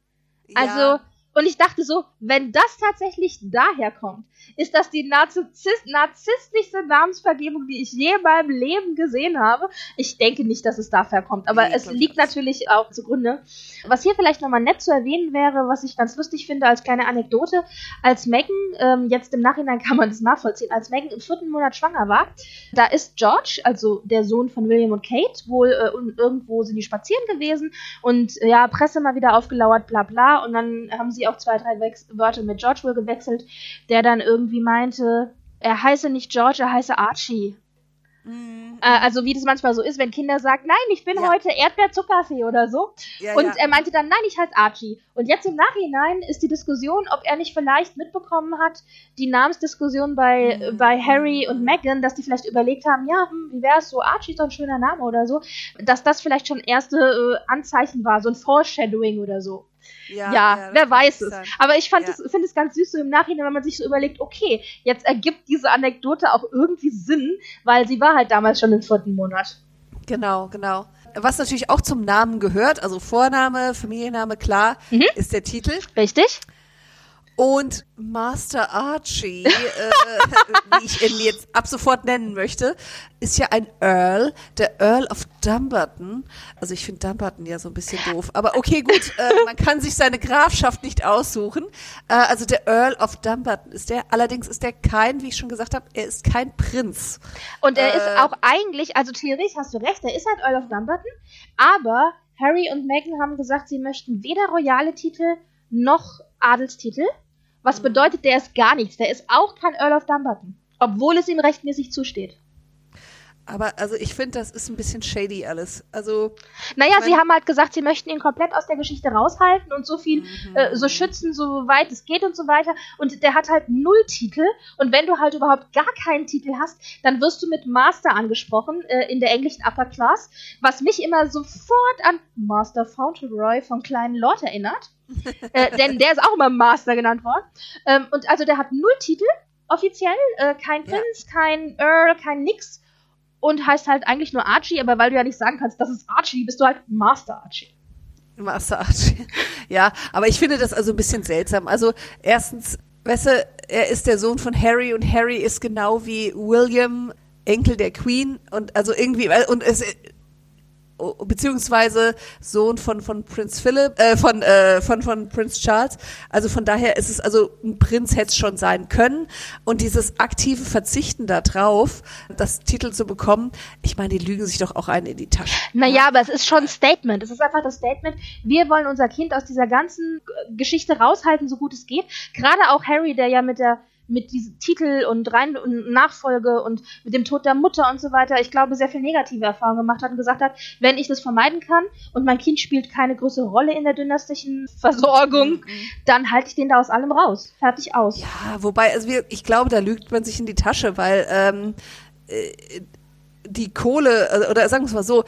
Also, ja, und ich dachte so, wenn das tatsächlich daher kommt, ist das die Narzisst narzisstischste Namensvergebung, die ich je in meinem Leben gesehen habe. Ich denke nicht, dass es daher kommt, aber Nee, es ich liegt nicht. natürlich auch zugrunde. Was hier vielleicht nochmal nett zu erwähnen wäre, was ich ganz lustig finde als kleine Anekdote, als Megan, ähm, jetzt im Nachhinein [LAUGHS] kann man das nachvollziehen, als Megan im vierten Monat schwanger war, da ist George, also der Sohn von William und Kate, wohl äh, irgendwo sind die spazieren gewesen und äh, ja, Presse mal wieder aufgelauert, bla bla. Und dann haben sie auch zwei, drei Wex Wörter mit George wohl gewechselt, der dann irgendwie meinte, er heiße nicht George, er heiße Archie. mm, Äh, also wie das manchmal so ist, wenn Kinder sagen, nein, ich bin Ja. heute Erdbeerzuckerfee oder so. ja, Und ja. er meinte dann, nein, ich heiße Archie. Und jetzt im Nachhinein ist die Diskussion, ob er nicht vielleicht mitbekommen hat, die Namensdiskussion bei, Mhm. bei Harry und Meghan, dass die vielleicht überlegt haben, ja, hm, wie wäre es so, Archie ist doch ein schöner Name oder so, dass das vielleicht schon erste äh, Anzeichen war, so ein Foreshadowing oder so. Ja, das wer weiß es. Aber ich fand Ja. finde es ganz süß so im Nachhinein, wenn man sich so überlegt, okay, jetzt ergibt diese Anekdote auch irgendwie Sinn, weil sie war halt damals schon im vierten Monat. Genau, genau. Was natürlich auch zum Namen gehört, also Vorname, Familienname, klar, Mhm. ist der Titel. Richtig? Und Master Archie, [LAUGHS] äh, wie ich ihn jetzt ab sofort nennen möchte, ist ja ein Earl, der Earl of Dumbarton. Also ich finde Dumbarton ja so ein bisschen doof, aber okay, gut, äh, man kann sich seine Grafschaft nicht aussuchen. Äh, also der Earl of Dumbarton ist der, allerdings ist der kein, wie ich schon gesagt habe, er ist kein Prinz. Und er Äh. ist auch eigentlich, also theoretisch hast du recht, er ist halt Earl of Dumbarton, aber Harry und Meghan haben gesagt, sie möchten weder royale Titel noch Adelstitel. Was bedeutet, der ist gar nichts. Der ist auch kein Earl of Dumbarton. Obwohl es ihm rechtmäßig zusteht. Aber also ich finde, das ist ein bisschen shady alles. Also Naja, sie haben halt gesagt, sie möchten ihn komplett aus der Geschichte raushalten und so viel, äh, so schützen, so weit es geht und so weiter. Und der hat halt null Titel. Und wenn du halt überhaupt gar keinen Titel hast, dann wirst du mit Master angesprochen äh, in der englischen Upper Class, was mich immer sofort an Master Fauntleroy vom kleinen Lord erinnert. [LAUGHS] äh, denn der ist auch immer Master genannt worden. Ähm, und also der hat null Titel, offiziell. Äh, kein Ja. Prinz, kein Earl, kein nix. Und heißt halt eigentlich nur Archie, aber weil du ja nicht sagen kannst, das ist Archie, bist du halt Master Archie. Master Archie. [LAUGHS] Ja, aber ich finde das also ein bisschen seltsam. Also erstens, weißt du, er ist der Sohn von Harry und Harry ist genau wie William, Enkel der Queen und also irgendwie, und es, beziehungsweise Sohn von von Prinz Philip, äh, von äh, von von Prinz Charles. Also von daher ist es also ein Prinz hätte es schon sein können und dieses aktive Verzichten darauf, das Titel zu bekommen, ich meine, die lügen sich doch auch einen in die Tasche. Naja, aber es ist schon ein Statement. Es ist einfach das Statement, wir wollen unser Kind aus dieser ganzen Geschichte raushalten, so gut es geht. Gerade auch Harry, der ja mit der mit diesem Titel und rein und Nachfolge und mit dem Tod der Mutter und so weiter, ich glaube, sehr viel negative Erfahrungen gemacht hat und gesagt hat, wenn ich das vermeiden kann und mein Kind spielt keine größere Rolle in der dynastischen Versorgung, mhm. dann halte ich den da aus allem raus. Fertig aus. Ja, wobei, also ich glaube, da lügt man sich in die Tasche, weil ähm, äh, die Kohle, äh, oder sagen wir es mal so,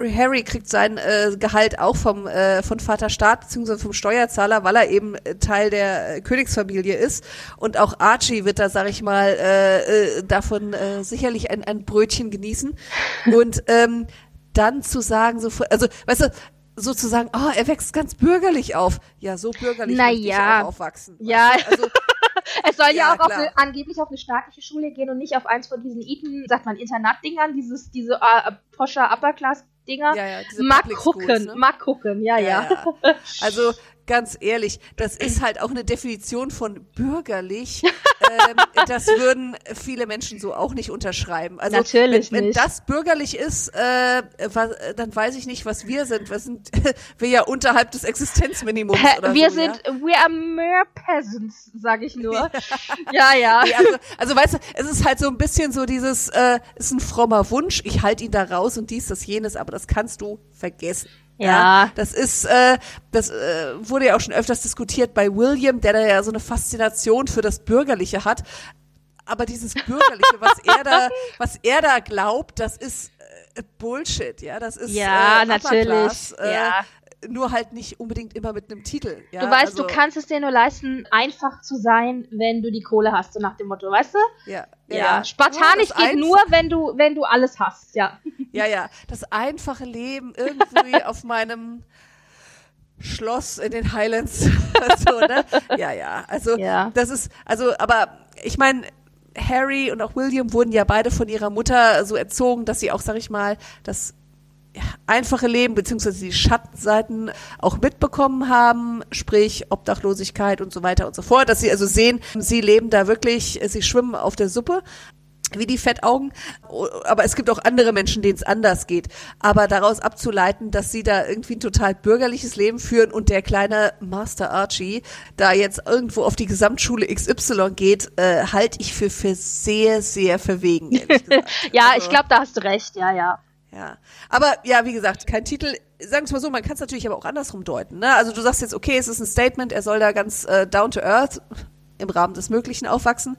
Harry kriegt sein äh, Gehalt auch vom äh, von Vater Staat beziehungsweise vom Steuerzahler, weil er eben äh, Teil der äh, Königsfamilie ist. Und auch Archie wird da, sag ich mal, äh, äh, davon äh, sicherlich ein, ein Brötchen genießen. Und ähm, dann zu sagen, so, also, weißt du, sozusagen, oh, er wächst ganz bürgerlich auf. Ja, so bürgerlich Na möchte ja. ich auch aufwachsen. Ja. Also, [LAUGHS] es soll ja, ja auch auf eine, angeblich auf eine staatliche Schule gehen und nicht auf eins von diesen Eton, sagt man, Internatdingern, dieses, diese äh, Poscher Upper Class Dinger. Ja, ja, mal gucken, ne? mal gucken, ja, ja, ja. Also [LAUGHS] ganz ehrlich, das ist halt auch eine Definition von bürgerlich. [LAUGHS] ähm, das würden viele Menschen so auch nicht unterschreiben. Also Natürlich wenn, wenn nicht. das bürgerlich ist, äh, was, dann weiß ich nicht, was wir sind. Wir sind [LAUGHS] wir ja unterhalb des Existenzminimums oder wir so, sind, ja? we are mere peasants, sage ich nur. [LAUGHS] ja, ja. Nee, also, also weißt du, es ist halt so ein bisschen so dieses, äh, ist ein frommer Wunsch, ich halte ihn da raus und dies, das, jenes, aber das kannst du vergessen. Ja. ja. das ist, äh, das äh, wurde ja auch schon öfters diskutiert bei William, der da ja so eine Faszination für das Bürgerliche hat. Aber dieses Bürgerliche, was [LAUGHS] er da, was er da glaubt, das ist äh, Bullshit, ja, das ist ja äh, natürlich, äh, ja nur halt nicht unbedingt immer mit einem Titel. Ja? Du weißt, also, du kannst es dir nur leisten, einfach zu sein, wenn du die Kohle hast, so nach dem Motto, weißt du? Ja. Ja. ja. Spartanisch geht nur, wenn du, wenn du alles hast, ja. Ja, ja. Das einfache Leben irgendwie [LAUGHS] auf meinem Schloss in den Highlands. so, ne? Ja, ja. Also ja. das ist, also, aber ich meine, Harry und auch William wurden ja beide von ihrer Mutter so erzogen, dass sie auch, sag ich mal, das einfache Leben beziehungsweise die Schattenseiten auch mitbekommen haben, sprich Obdachlosigkeit und so weiter und so fort, dass sie also sehen, sie leben da wirklich, sie schwimmen auf der Suppe wie die Fettaugen, aber es gibt auch andere Menschen, denen es anders geht. Aber daraus abzuleiten, dass sie da irgendwie ein total bürgerliches Leben führen und der kleine Master Archie da jetzt irgendwo auf die Gesamtschule XY geht, äh, halte ich für, für sehr, sehr verwegen. [LAUGHS] ja, also, ich glaube, da hast du recht, ja, ja. Ja, aber ja, wie gesagt, kein Titel. Sagen wir mal so, man kann es natürlich aber auch andersrum deuten. Ne? Also du sagst jetzt, okay, es ist ein Statement, er soll da ganz äh, down to earth im Rahmen des Möglichen aufwachsen.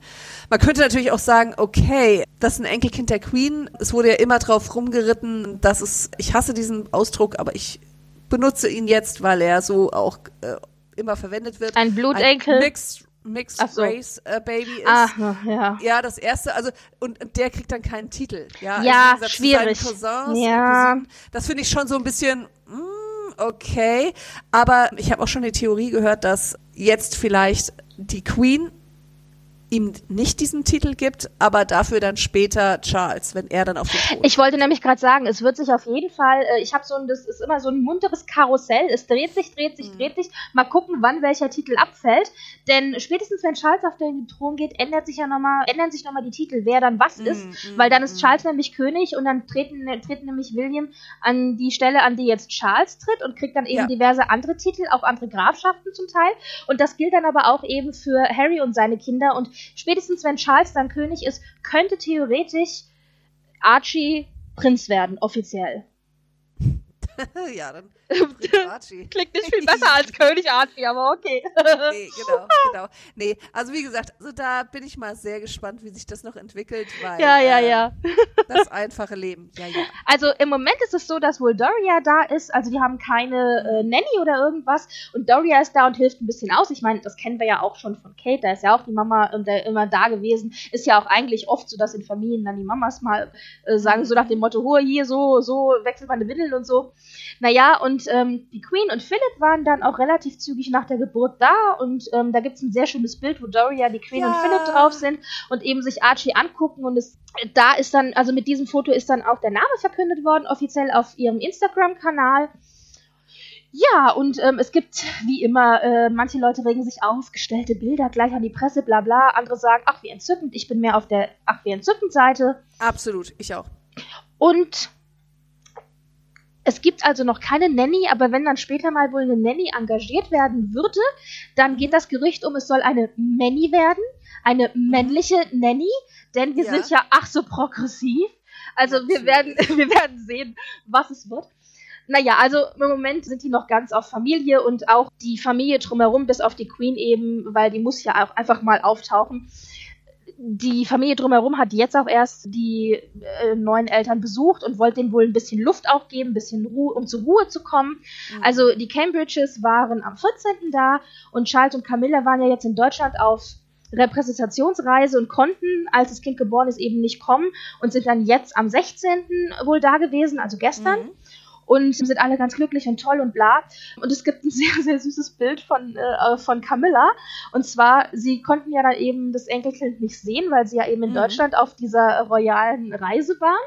Man könnte natürlich auch sagen, okay, das ist ein Enkelkind der Queen. Es wurde ja immer drauf rumgeritten, dass es, ich hasse diesen Ausdruck, aber ich benutze ihn jetzt, weil er so auch äh, immer verwendet wird. Ein Blutenkel. Ein Mixed Mixed so. Race äh, Baby ist. Ach, ja. ja, das erste, also und der kriegt dann keinen Titel. Ja, ja schwierig. Cousins, ja. Das finde ich schon so ein bisschen mm, okay, aber ich habe auch schon die Theorie gehört, dass jetzt vielleicht die Queen ihm nicht diesen Titel gibt, aber dafür dann später Charles, wenn er dann auf den Thron Ich wollte nämlich gerade sagen, es wird sich auf jeden Fall, äh, ich habe so ein, das ist immer so ein munteres Karussell, es dreht sich, dreht sich, mhm. dreht sich, mal gucken, wann welcher Titel abfällt, denn spätestens wenn Charles auf den Thron geht, ändert sich ja nochmal, ändern sich nochmal die Titel, wer dann was mhm. ist, mhm. weil dann ist mhm. Charles nämlich König und dann treten, treten nämlich William an die Stelle, an die jetzt Charles tritt und kriegt dann eben ja. diverse andere Titel, auch andere Grafschaften zum Teil und das gilt dann aber auch eben für Harry und seine Kinder und spätestens wenn Charles dann König ist, könnte theoretisch Archie Prinz werden, offiziell. [LAUGHS] ja, dann [LAUGHS] Klingt nicht viel besser als König Archie, aber okay. [LAUGHS] nee, genau, genau. Nee, also wie gesagt, also da bin ich mal sehr gespannt, wie sich das noch entwickelt, weil ja, ja, äh, ja. das einfache Leben. Ja, ja. Also im Moment ist es so, dass wohl Doria da ist, also die haben keine äh, Nanny oder irgendwas und Doria ist da und hilft ein bisschen aus. Ich meine, das kennen wir ja auch schon von Kate, da ist ja auch die Mama äh, immer da gewesen. Ist ja auch eigentlich oft so, dass in Familien dann die Mamas mal äh, sagen, so nach dem Motto, hier, so, so, wechselt meine Windel und so. Naja, und ähm, die Queen und Philip waren dann auch relativ zügig nach der Geburt da und ähm, da gibt es ein sehr schönes Bild, wo Doria, die Queen Ja. und Philip drauf sind und eben sich Archie angucken und es, da ist dann, also mit diesem Foto ist dann auch der Name verkündet worden, offiziell auf ihrem Instagram-Kanal. Ja, und ähm, es gibt, wie immer, äh, manche Leute regen sich auf, gestellte Bilder gleich an die Presse, bla bla. Andere sagen, ach, wie entzückend, ich bin mehr auf der ach, wie entzückend Seite. Absolut, ich auch. Und es gibt also noch keine Nanny, aber wenn dann später mal wohl eine Nanny engagiert werden würde, dann geht das Gerücht um, es soll eine Manny werden, eine männliche Nanny, denn wir Ja. sind ja ach so progressiv. Also wir werden, [LAUGHS] wir werden sehen, was es wird. Naja, also im Moment sind die noch ganz auf Familie und auch die Familie drumherum, bis auf die Queen eben, weil die muss ja auch einfach mal auftauchen. Die Familie drumherum hat jetzt auch erst die äh, neuen Eltern besucht und wollte denen wohl ein bisschen Luft auch geben, ein bisschen Ruhe, um zur Ruhe zu kommen. Mhm. Also die Cambridges waren am 14. da und Charles und Camilla waren ja jetzt in Deutschland auf Repräsentationsreise und konnten, als das Kind geboren ist, eben nicht kommen und sind dann jetzt am 16. wohl da gewesen, also gestern Mhm. Und sind alle ganz glücklich und toll und bla. Und es gibt ein [LAUGHS] sehr, sehr süßes Bild von, äh, von Camilla. Und zwar, sie konnten ja dann eben das Enkelkind nicht sehen, weil sie ja eben in Mhm. Deutschland auf dieser royalen Reise waren.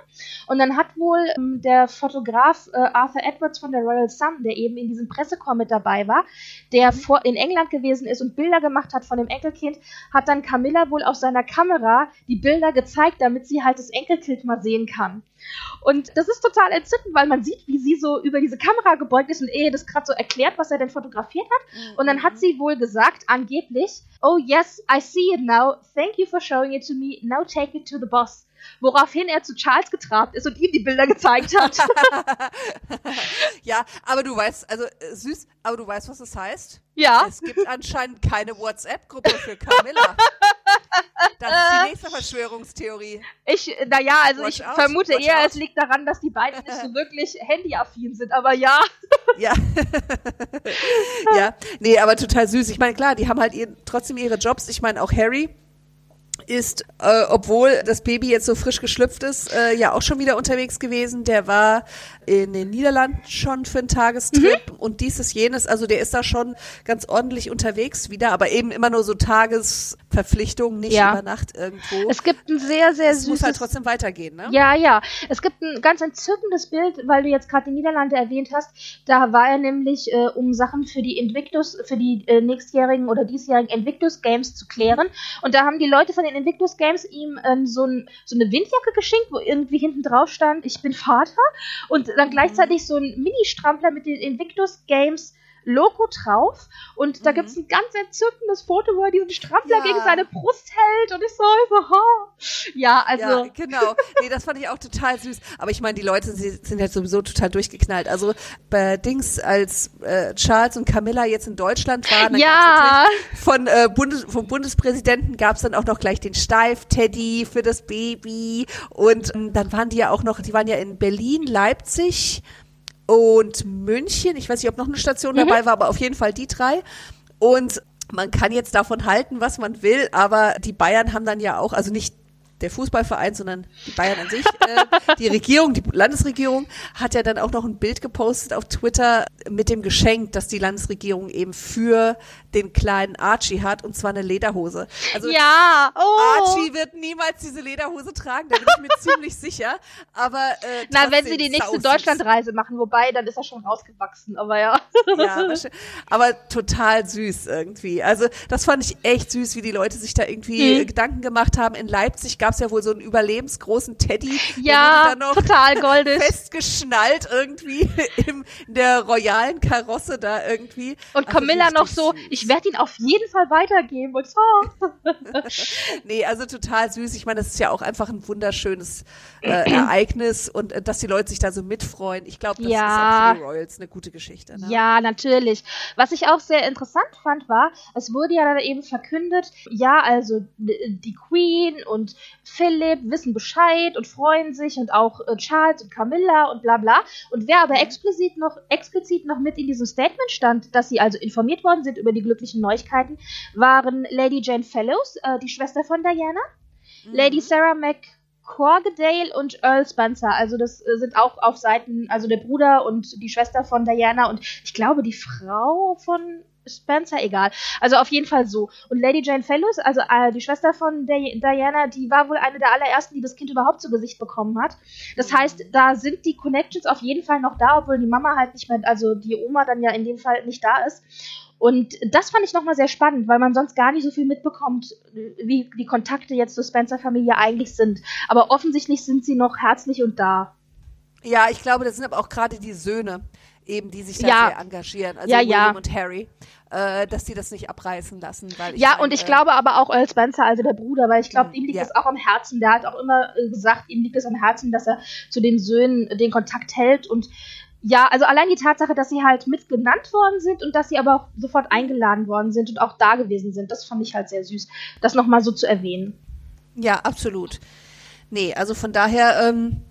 Und dann hat wohl ähm, der Fotograf äh, Arthur Edwards von der Royal Sun, der eben in diesem Pressekorps mit dabei war, der vor, in England gewesen ist und Bilder gemacht hat von dem Enkelkind, hat dann Camilla wohl auf seiner Kamera die Bilder gezeigt, damit sie halt das Enkelkind mal sehen kann. Und das ist total entzückend, weil man sieht, wie sie so über diese Kamera gebeugt ist und eh das gerade so erklärt, was er denn fotografiert hat. Und dann hat sie wohl gesagt, angeblich, oh yes, I see it now. Thank you for showing it to me. Now take it to the boss. Woraufhin er zu Charles getrabt ist und ihm die Bilder gezeigt hat. [LAUGHS] ja, aber du weißt, also äh, süß, aber du weißt, was das heißt? ja. Es gibt anscheinend keine WhatsApp-Gruppe für Camilla. [LAUGHS] Das ist die nächste [LAUGHS] Verschwörungstheorie. Ich, naja, also Watch ich out, vermute eher, out. es liegt daran, dass die beiden nicht so [LAUGHS] wirklich handyaffin sind, aber ja. Ja. [LAUGHS] ja, nee, aber total süß. Ich meine, klar, die haben halt ihr, trotzdem ihre Jobs. Ich meine, auch Harry ist, äh, obwohl das Baby jetzt so frisch geschlüpft ist, äh, ja auch schon wieder unterwegs gewesen. Der war in den Niederlanden schon für einen Tagestrip Mhm. und dieses, jenes. Also der ist da schon ganz ordentlich unterwegs wieder, aber eben immer nur so Tagesverpflichtungen, nicht Ja. über Nacht irgendwo. Es gibt ein sehr, sehr Es süßes... muss halt trotzdem weitergehen, ne? Ja, ja. Es gibt ein ganz entzückendes Bild, weil du jetzt gerade die Niederlande erwähnt hast. Da war er nämlich, äh, um Sachen für die Invictus, für die äh, nächstjährigen oder diesjährigen Invictus Games zu klären. Und da haben die Leute von den Invictus Games ihm ähm, so, ein, so eine Windjacke geschenkt, wo irgendwie hinten drauf stand, ich bin Vater. Und dann gleichzeitig so ein Mini-Strampler mit den Invictus Games Logo drauf. Und da Mhm. gibt's ein ganz entzückendes Foto, wo er diesen Strampler Ja. gegen seine Brust hält. Und ich so, [LAUGHS] ich so, ha. Ja, also. Ja, genau. Nee, das fand ich auch total süß. Aber ich meine, die Leute sie sind halt sowieso total durchgeknallt. Also bei Dings, als äh, Charles und Camilla jetzt in Deutschland waren, Ja. von, äh, Bundes vom Bundespräsidenten gab's dann auch noch gleich den Steif-Teddy für das Baby. Und ähm, dann waren die ja auch noch, die waren ja in Berlin, Leipzig und München. Ich weiß nicht, ob noch eine Station Mhm. dabei war, aber auf jeden Fall die drei. Und man kann jetzt davon halten, was man will, aber die Bayern haben dann ja auch, also nicht der Fußballverein, sondern die Bayern an sich, äh, die Regierung, die Landesregierung, hat ja dann auch noch ein Bild gepostet auf Twitter mit dem Geschenk, das die Landesregierung eben für den kleinen Archie hat, und zwar eine Lederhose. Also ja, oh. Archie wird niemals diese Lederhose tragen, da bin ich mir [LAUGHS] ziemlich sicher. Aber äh, Na, wenn sie die nächste. Deutschlandreise machen, wobei, dann ist er schon rausgewachsen, aber ja. Ja, aber total süß irgendwie. Also das fand ich echt süß, wie die Leute sich da irgendwie äh, Gedanken gemacht haben. In Leipzig gab es ja wohl so einen überlebensgroßen Teddy, Ja, total [LAUGHS] goldig. festgeschnallt irgendwie [LAUGHS] im, in der royalen Karosse da irgendwie. Und Also Camilla noch so, süß. ich werde ihn auf jeden Fall weitergeben. Und so. [LAUGHS] Nee, also total süß. Ich meine, das ist ja auch einfach ein wunderschönes äh, [CLEARS THROAT] Ereignis und äh, dass die Leute sich da so mitfreuen. Ich glaube, das Ja. ist auch für die Royals eine gute Geschichte. Ne? Ja, natürlich. Was ich auch sehr interessant fand, war, es wurde ja dann eben verkündet, ja, also die Queen und Philipp wissen Bescheid und freuen sich und auch äh, Charles und Camilla und bla bla. Und wer aber explizit noch, explizit noch mit in diesem Statement stand, dass sie also informiert worden sind über die glücklichen Neuigkeiten, waren Lady Jane Fellows, äh, die Schwester von Diana, Mhm. Lady Sarah Mac Corgedale und Earl Spencer. Also das äh, sind auch auf Seiten, also der Bruder und die Schwester von Diana und ich glaube die Frau von Spencer, egal. Also auf jeden Fall so. Und Lady Jane Fellows, also äh, die Schwester von Di Diana, die war wohl eine der allerersten, die das Kind überhaupt zu Gesicht bekommen hat. Das heißt, da sind die Connections auf jeden Fall noch da, obwohl die Mama halt nicht mehr, also die Oma dann ja in dem Fall nicht da ist. Und das fand ich nochmal sehr spannend, weil man sonst gar nicht so viel mitbekommt, wie die Kontakte jetzt zur Spencer-Familie eigentlich sind. Aber offensichtlich sind sie noch herzlich und da. Ja, ich glaube, das sind aber auch gerade die Söhne, eben, die sich da Ja. sehr engagieren. Also Ja, William ja. und Harry, äh, dass die das nicht abreißen lassen. Weil ich ja, mein, und ich äh, glaube aber auch Earl Spencer, also der Bruder, weil ich glaube, Mhm, ihm liegt es auch am Herzen. Der hat auch immer äh, gesagt, ihm liegt es am Herzen, dass er zu den Söhnen den Kontakt hält. Und ja, also allein die Tatsache, dass sie halt mit genannt worden sind und dass sie aber auch sofort eingeladen worden sind und auch da gewesen sind, das fand ich halt sehr süß, das nochmal so zu erwähnen. Ja, absolut. Nee, also von daher ähm,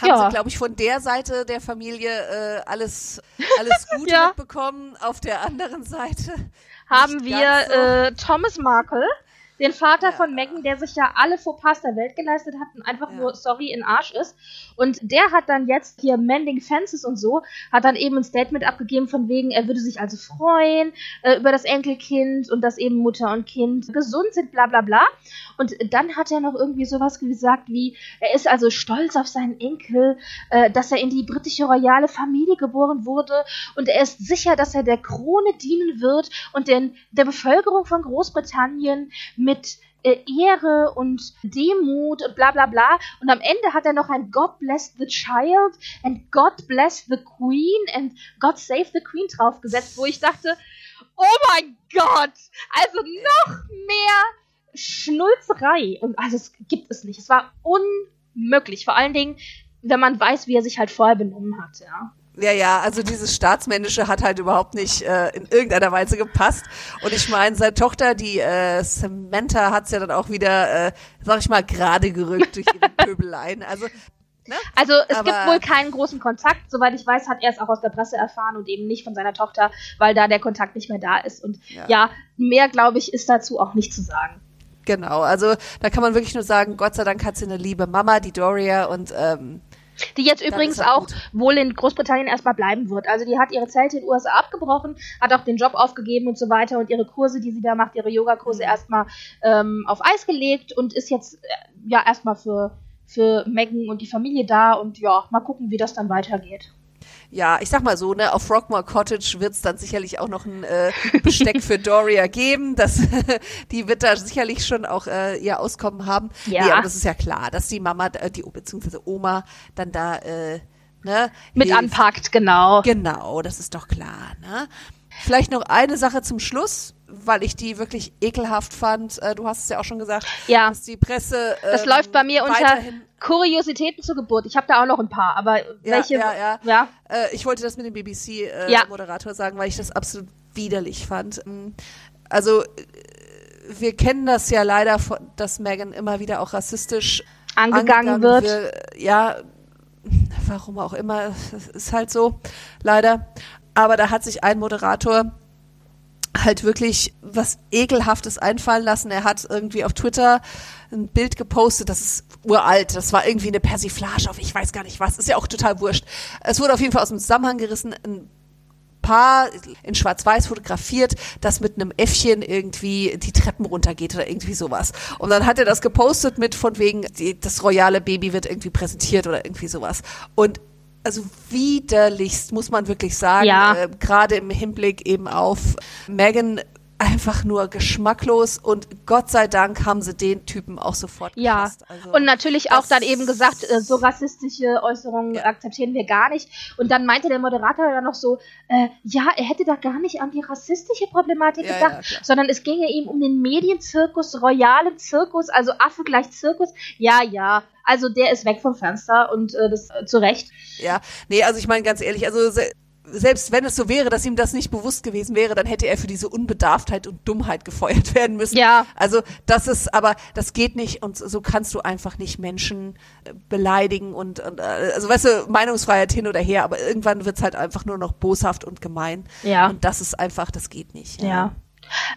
haben Ja. sie, glaube ich, von der Seite der Familie äh, alles, [LAUGHS] alles Gute Ja. mitbekommen. Auf der anderen Seite Haben wir so. äh, Thomas Markle, den Vater Ja. von Megan, der sich ja alle Fauxpas der Welt geleistet hat und einfach Ja. nur sorry in Arsch ist. Und der hat dann jetzt hier Mending Fences und so, hat dann eben ein Statement abgegeben von wegen, er würde sich also freuen äh, über das Enkelkind und dass eben Mutter und Kind gesund sind, bla bla bla. Und dann hat er noch irgendwie sowas gesagt wie, er ist also stolz auf seinen Enkel, äh, dass er in die britische royale Familie geboren wurde und er ist sicher, dass er der Krone dienen wird und den, der Bevölkerung von Großbritannien mit äh, Ehre und Demut und bla bla bla. Und am Ende hat er noch ein God bless the child and God bless the Queen and God save the Queen draufgesetzt, wo ich dachte, oh mein Gott, also noch mehr Schnulzerei. Und also es gibt es nicht. Es war unmöglich. Vor allen Dingen, wenn man weiß, wie er sich halt vorher benommen hat, ja. Ja, ja, also dieses Staatsmännische hat halt überhaupt nicht äh, in irgendeiner Weise gepasst. Und ich meine, seine Tochter, die äh, Samantha, hat's ja dann auch wieder, äh, sag ich mal, gerade gerückt durch ihre [LAUGHS] Pöbeleien. Also, ne? Also es Aber- gibt wohl keinen großen Kontakt. Soweit ich weiß, hat er es auch aus der Presse erfahren und eben nicht von seiner Tochter, weil da der Kontakt nicht mehr da ist. Und Ja. ja, mehr, glaube ich, ist dazu auch nicht zu sagen. Genau, also da kann man wirklich nur sagen, Gott sei Dank hat sie eine liebe Mama, die Doria, und ähm, Die jetzt übrigens er auch gut. wohl in Großbritannien erstmal bleiben wird. Also die hat ihre Zelte in den USA abgebrochen, hat auch den Job aufgegeben und so weiter und ihre Kurse, die sie da macht, ihre Yogakurse Mhm. erstmal ähm, auf Eis gelegt und ist jetzt äh, ja erstmal für, für Megan und die Familie da und ja, mal gucken, wie das dann weitergeht. Ja, ich sag mal so, ne, auf Frogmore Cottage wird's dann sicherlich auch noch ein äh, Besteck für Doria geben. Das, [LAUGHS] die wird da sicherlich schon auch äh, ihr Auskommen haben. Ja. Nee, aber das ist ja klar, dass die Mama, äh, die beziehungsweise Oma dann da äh, ne, Mit hilft. anpackt, genau. Genau, das ist doch klar. Ne? Vielleicht noch eine Sache zum Schluss, weil ich die wirklich ekelhaft fand. Äh, du hast es ja auch schon gesagt, Ja. dass die Presse. Das ähm, läuft bei mir unter Kuriositäten zur Geburt. Ich habe da auch noch ein paar, aber welche? ja, ja. ja. Äh, ich wollte das mit dem BBC-Moderator Ja. äh, Moderator sagen, weil ich das absolut widerlich fand. Ähm, Also, äh, wir kennen das ja leider, dass Meghan immer wieder auch rassistisch Angegangen wird. Ja, warum auch immer, ist halt so, leider. Aber da hat sich ein Moderator halt wirklich was Ekelhaftes einfallen lassen. Er hat irgendwie auf Twitter ein Bild gepostet, das ist uralt, das war irgendwie eine Persiflage auf ich weiß gar nicht was, ist ja auch total wurscht. Es wurde auf jeden Fall aus dem Zusammenhang gerissen, ein Paar in Schwarz-Weiß fotografiert, das mit einem Äffchen irgendwie die Treppen runtergeht oder irgendwie sowas. Und dann hat er das gepostet mit von wegen, die, das royale Baby wird irgendwie präsentiert oder irgendwie sowas. Und also widerlichst, muss man wirklich sagen, Ja. äh, gerade im Hinblick eben auf Megan einfach nur geschmacklos und Gott sei Dank haben sie den Typen auch sofort Ja. Also, und natürlich auch dann eben gesagt, äh, so rassistische Äußerungen Ja. akzeptieren wir gar nicht. Und dann meinte der Moderator dann noch so, äh, ja, er hätte da gar nicht an die rassistische Problematik Ja, gedacht, ja, sondern es ginge ihm um den Medienzirkus, royalen Zirkus, also Affe gleich Zirkus. Ja, ja, also der ist weg vom Fenster und äh, das äh, zu Recht. Ja, nee, also ich meine ganz ehrlich, also selbst wenn es so wäre, dass ihm das nicht bewusst gewesen wäre, dann hätte er für diese Unbedarftheit und Dummheit gefeuert [LAUGHS] werden müssen. Ja. Also das ist, aber das geht nicht und so kannst du einfach nicht Menschen äh, beleidigen und, und äh, also weißt du, Meinungsfreiheit hin oder her, aber irgendwann wird's halt einfach nur noch boshaft und gemein. Ja. Und das ist einfach, das geht nicht. Ja.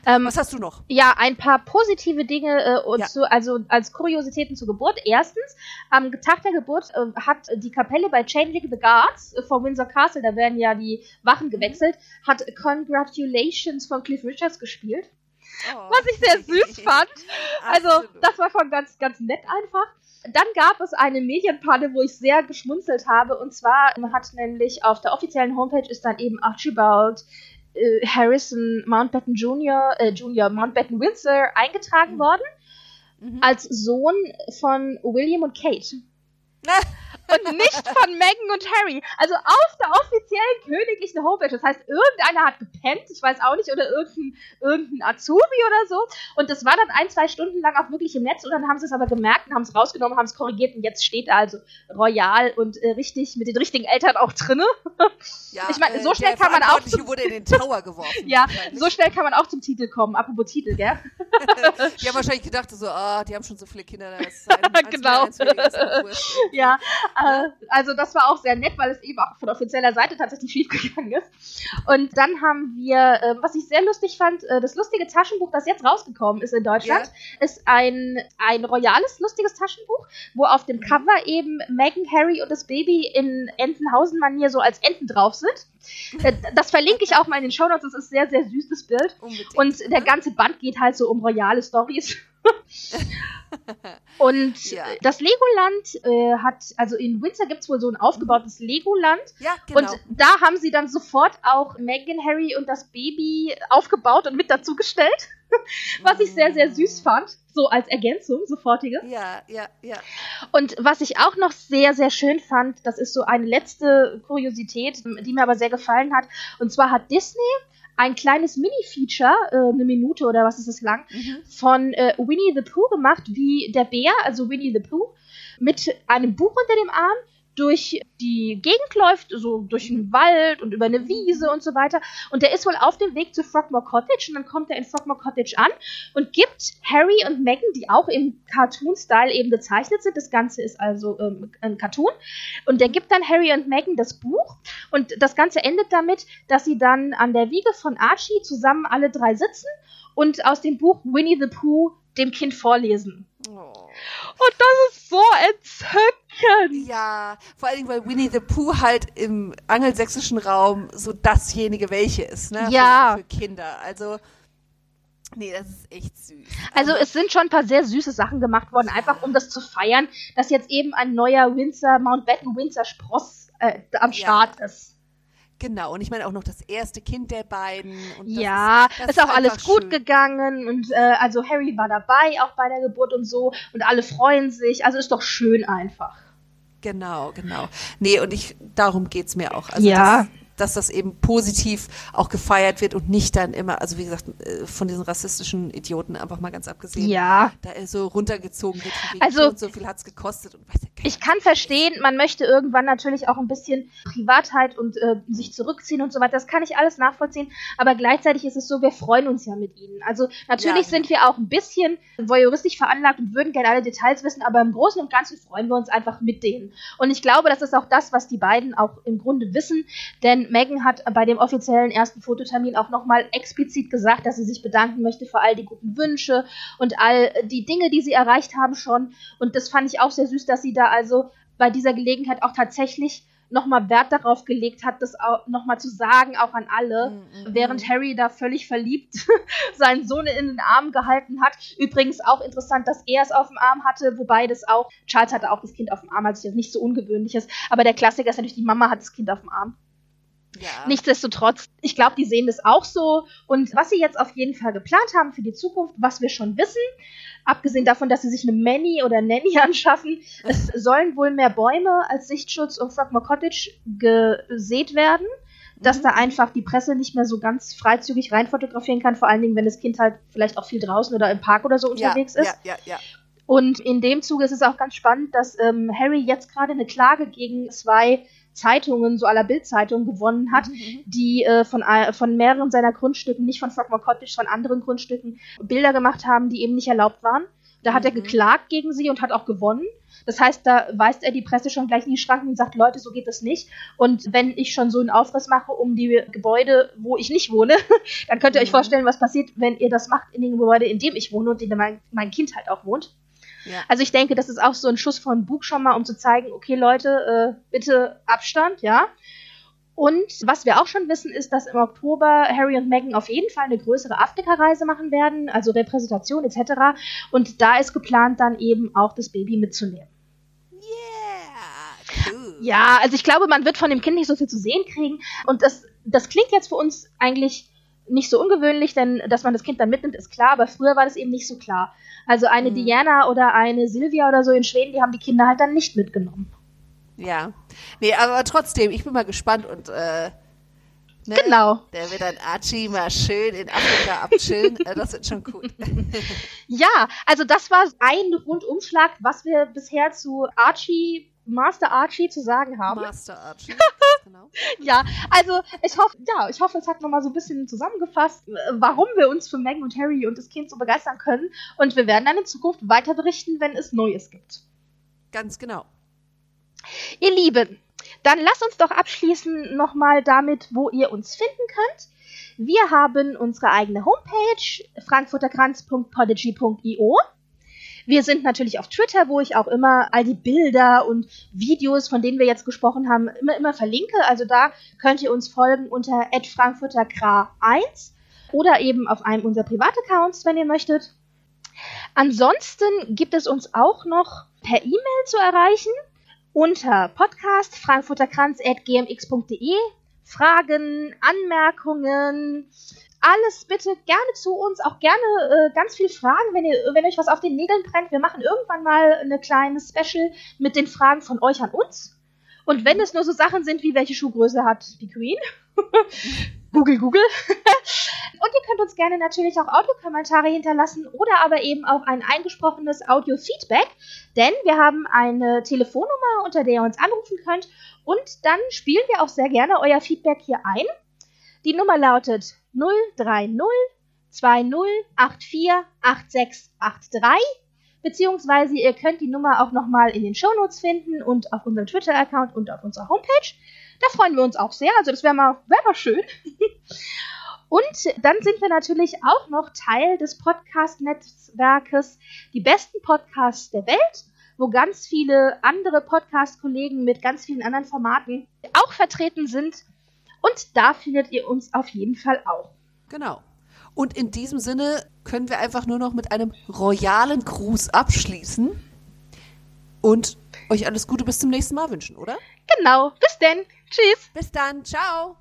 Ähm, Was hast du noch? Ja, ein paar positive Dinge äh, ja. zu, also als Kuriositäten zur Geburt. Erstens, am Tag der Geburt äh, hat die Kapelle bei Changing the Guards äh, vor Windsor Castle, da werden ja die Wachen mhm. gewechselt, hat Congratulations von Cliff Richards gespielt. Oh. Was ich sehr süß [LAUGHS] fand. Also, das war schon ganz, ganz nett einfach. Dann gab es eine Medienpanne, wo ich sehr geschmunzelt habe. Und zwar hat nämlich auf der offiziellen Homepage ist dann eben Archibald äh, Harrison Mountbatten Jr., äh, Jr. Mountbatten Windsor eingetragen mhm. worden. Mhm. Als Sohn von William und Kate. [LAUGHS] und nicht von Meghan und Harry. Also auf der offiziellen königlichen Homepage. Das heißt, irgendeiner hat gepennt, ich weiß auch nicht, oder irgendein, irgendein Azubi oder so. Und das war dann ein, zwei Stunden lang auch wirklich im Netz und dann haben sie es aber gemerkt und haben es rausgenommen, haben es korrigiert und jetzt steht er also royal und äh, richtig mit den richtigen Eltern auch drinne. [LAUGHS] Ja, ich meine, so äh, schnell kann man auch. Zum, wurde in den Tower geworfen. [LAUGHS] ja, so schnell kann man auch zum Titel kommen. Apropos Titel, gell? [LAUGHS] die haben wahrscheinlich gedacht, so, ah, die haben schon so viele Kinder. Das ist ein, genau. ja, äh, also das war auch sehr nett, weil es eben auch von offizieller Seite tatsächlich [LAUGHS] schiefgegangen ist. Und dann haben wir, äh, was ich sehr lustig fand, äh, das lustige Taschenbuch, das jetzt rausgekommen ist in Deutschland, yeah. ist ein, ein royales, lustiges Taschenbuch, wo auf dem Cover eben Meghan, Harry und das Baby in Entenhausen-Manier so als Enten drauf sind. Äh, das verlinke ich auch mal in den Show Notes. Das ist ein sehr, sehr süßes Bild. Unbedingt. Und der ganze Band geht halt so um royale Stories. [LAUGHS] und ja. das Legoland äh, hat, also in Windsor gibt es wohl so ein aufgebautes Legoland. Ja, genau. Und da haben sie dann sofort auch Meghan, Harry und das Baby aufgebaut und mit dazugestellt. [LAUGHS] was ich sehr, sehr süß fand. So als Ergänzung, sofortige. Ja, ja, ja. Und was ich auch noch sehr, sehr schön fand, das ist so eine letzte Kuriosität, die mir aber sehr gefallen hat. Und zwar hat Disney ein kleines Mini-Feature, äh, eine Minute oder was ist es lang, mhm. von äh, Winnie the Pooh gemacht, wie der Bär, also Winnie the Pooh, mit einem Buch unter dem Arm, durch die Gegend läuft, so durch den Wald und über eine Wiese und so weiter. Und der ist wohl auf dem Weg zu Frogmore Cottage und dann kommt er in Frogmore Cottage an und gibt Harry und Meghan, die auch im Cartoon-Style eben gezeichnet sind, das Ganze ist also ähm, ein Cartoon, und der gibt dann Harry und Meghan das Buch und das Ganze endet damit, dass sie dann an der Wiege von Archie zusammen alle drei sitzen und aus dem Buch Winnie the Pooh dem Kind vorlesen. Oh. Und das ist so entzückend. Ja, vor allen Dingen, weil Winnie the Pooh halt im angelsächsischen Raum so dasjenige welche ist, ne? Ja. Für, für Kinder. Also, nee, das ist echt süß. Also, also, es sind schon ein paar sehr süße Sachen gemacht worden, einfach um das zu feiern, dass jetzt eben ein neuer Windsor, Mountbatten Windsor Spross äh, am Start ja. ist. Genau, und ich meine auch noch das erste Kind der beiden. ja, ist, ist, auch alles gut schön. gegangen und äh, also Harry war dabei, auch bei der Geburt und so und alle freuen sich. Also ist doch schön einfach. Genau, genau. Nee, und ich, darum geht's mir auch. Also ja. Das, dass das eben positiv auch gefeiert wird und nicht dann immer, also wie gesagt, äh, von diesen rassistischen Idioten einfach mal ganz abgesehen, ja. da so runtergezogen wird. Also so, so viel hat's gekostet. Und weiß ich kann verstehen, man möchte irgendwann natürlich auch ein bisschen Privatheit und äh, sich zurückziehen und so weiter. Das kann ich alles nachvollziehen. Aber gleichzeitig ist es so, wir freuen uns ja mit ihnen. Also natürlich ja, sind wir auch ein bisschen voyeuristisch veranlagt und würden gerne alle Details wissen, aber im Großen und Ganzen freuen wir uns einfach mit denen. Und ich glaube, das ist auch das, was die beiden auch im Grunde wissen, denn Megan hat bei dem offiziellen ersten Fototermin auch nochmal explizit gesagt, dass sie sich bedanken möchte für all die guten Wünsche und all die Dinge, die sie erreicht haben schon. Und das fand ich auch sehr süß, dass sie da also bei dieser Gelegenheit auch tatsächlich nochmal Wert darauf gelegt hat, das auch nochmal zu sagen, auch an alle, mhm. während Harry da völlig verliebt [LAUGHS] seinen Sohn in den Arm gehalten hat. Übrigens auch interessant, dass er es auf dem Arm hatte, wobei das auch, Charles hatte auch das Kind auf dem Arm, also das nicht so ungewöhnlich ist. Aber der Klassiker ist natürlich, die Mama hat das Kind auf dem Arm. Ja. Nichtsdestotrotz, ich glaube, die sehen das auch so. Und was sie jetzt auf jeden Fall geplant haben für die Zukunft, was wir schon wissen, abgesehen davon, dass sie sich eine Manny oder Nanny [LAUGHS] anschaffen, es sollen wohl mehr Bäume als Sichtschutz um Frogmore Cottage gesät werden dass mhm. da einfach die Presse nicht mehr so ganz freizügig rein fotografieren kann, vor allen Dingen, wenn das Kind halt vielleicht auch viel draußen oder im Park oder so unterwegs ja, ist. Ja, ja, ja. Und in dem Zuge ist es auch ganz spannend, dass ähm, Harry jetzt gerade eine Klage gegen zwei Zeitungen, so aller Bildzeitung gewonnen hat, mhm, mhm. die äh, von, äh, von mehreren seiner Grundstücken, nicht von Frogmore Cottage, von anderen Grundstücken, Bilder gemacht haben, die eben nicht erlaubt waren Da hat er geklagt gegen sie und hat auch gewonnen. Das heißt, da weist er die Presse schon gleich in die Schranken und sagt, Leute, so geht das nicht. Und wenn ich schon so einen Aufriss mache um die Gebäude, wo ich nicht wohne, [LAUGHS] dann könnt ihr euch vorstellen, was passiert, wenn ihr das macht in dem Gebäude, in dem ich wohne und in dem mein, mein Kind halt auch wohnt. Ja. Also ich denke, das ist auch so ein Schuss von Bug schon mal, um zu zeigen, okay Leute, äh, bitte Abstand, ja. Und was wir auch schon wissen, ist, dass im Oktober Harry und Meghan auf jeden Fall eine größere Afrika-Reise machen werden, also Repräsentation etc. Und da ist geplant, dann eben auch das Baby mitzunehmen. Yeah, cool. Ja, also ich glaube, man wird von dem Kind nicht so viel zu sehen kriegen. Und das, das klingt jetzt für uns eigentlich nicht so ungewöhnlich, denn dass man das Kind dann mitnimmt, ist klar, aber früher war das eben nicht so klar. Also eine Mhm. Diana oder eine Silvia oder so in Schweden, die haben die Kinder halt dann nicht mitgenommen. Ja. Nee, aber trotzdem, ich bin mal gespannt und äh, ne, Genau. Der wird dann Archie mal schön in Afrika abchillen. äh, das wird schon cool. [LAUGHS] Ja, also das war ein Rundumschlag, was wir bisher zu Archie, Master Archie zu sagen haben. Master Archie. [LAUGHS] genau. [LAUGHS] Ja, also ich hoffe, ja, ich hoffe, es hat nochmal so ein bisschen zusammengefasst, äh, warum wir uns für Meghan und Harry und das Kind so begeistern können. Und wir werden dann in Zukunft weiter berichten, wenn es Neues gibt. Ganz genau. Ihr Lieben, dann lasst uns doch abschließen nochmal damit, wo ihr uns finden könnt. Wir haben unsere eigene Homepage, frankfurterkranz.podigy.io. Wir sind natürlich auf Twitter, wo ich auch immer all die Bilder und Videos, von denen wir jetzt gesprochen haben, immer, immer verlinke. Also da könnt ihr uns folgen unter frankfurterkra1 oder eben auf einem unserer Privataccounts, wenn ihr möchtet. Ansonsten gibt es uns auch noch per E-Mail zu erreichen unter podcast frankfurterkranz.gmx.de. Fragen, Anmerkungen, alles bitte gerne zu uns, auch gerne äh, ganz viel Fragen, wenn ihr, wenn euch was auf den Nägeln brennt. Wir machen irgendwann mal eine kleine Special mit den Fragen von euch an uns. Und wenn es nur so Sachen sind wie welche Schuhgröße hat die Queen, [LAUGHS] Google, Google. [LAUGHS] Und ihr könnt uns gerne natürlich auch Audiokommentare hinterlassen oder aber eben auch ein eingesprochenes Audio-Feedback, denn wir haben eine Telefonnummer, unter der ihr uns anrufen könnt und dann spielen wir auch sehr gerne euer Feedback hier ein. Die Nummer lautet 030 2084 8683 beziehungsweise ihr könnt die Nummer auch nochmal in den Shownotes finden und auf unserem Twitter-Account und auf unserer Homepage. Da freuen wir uns auch sehr, also das wäre mal, wär mal schön. [LAUGHS] Und dann sind wir natürlich auch noch Teil des Podcast-Netzwerkes Die besten Podcasts der Welt, wo ganz viele andere Podcast-Kollegen mit ganz vielen anderen Formaten auch vertreten sind. Und da findet ihr uns auf jeden Fall auch. Genau. Und in diesem Sinne können wir einfach nur noch mit einem royalen Gruß abschließen und euch alles Gute bis zum nächsten Mal wünschen, oder? Genau, bis denn. Tschüss. Bis dann. Ciao.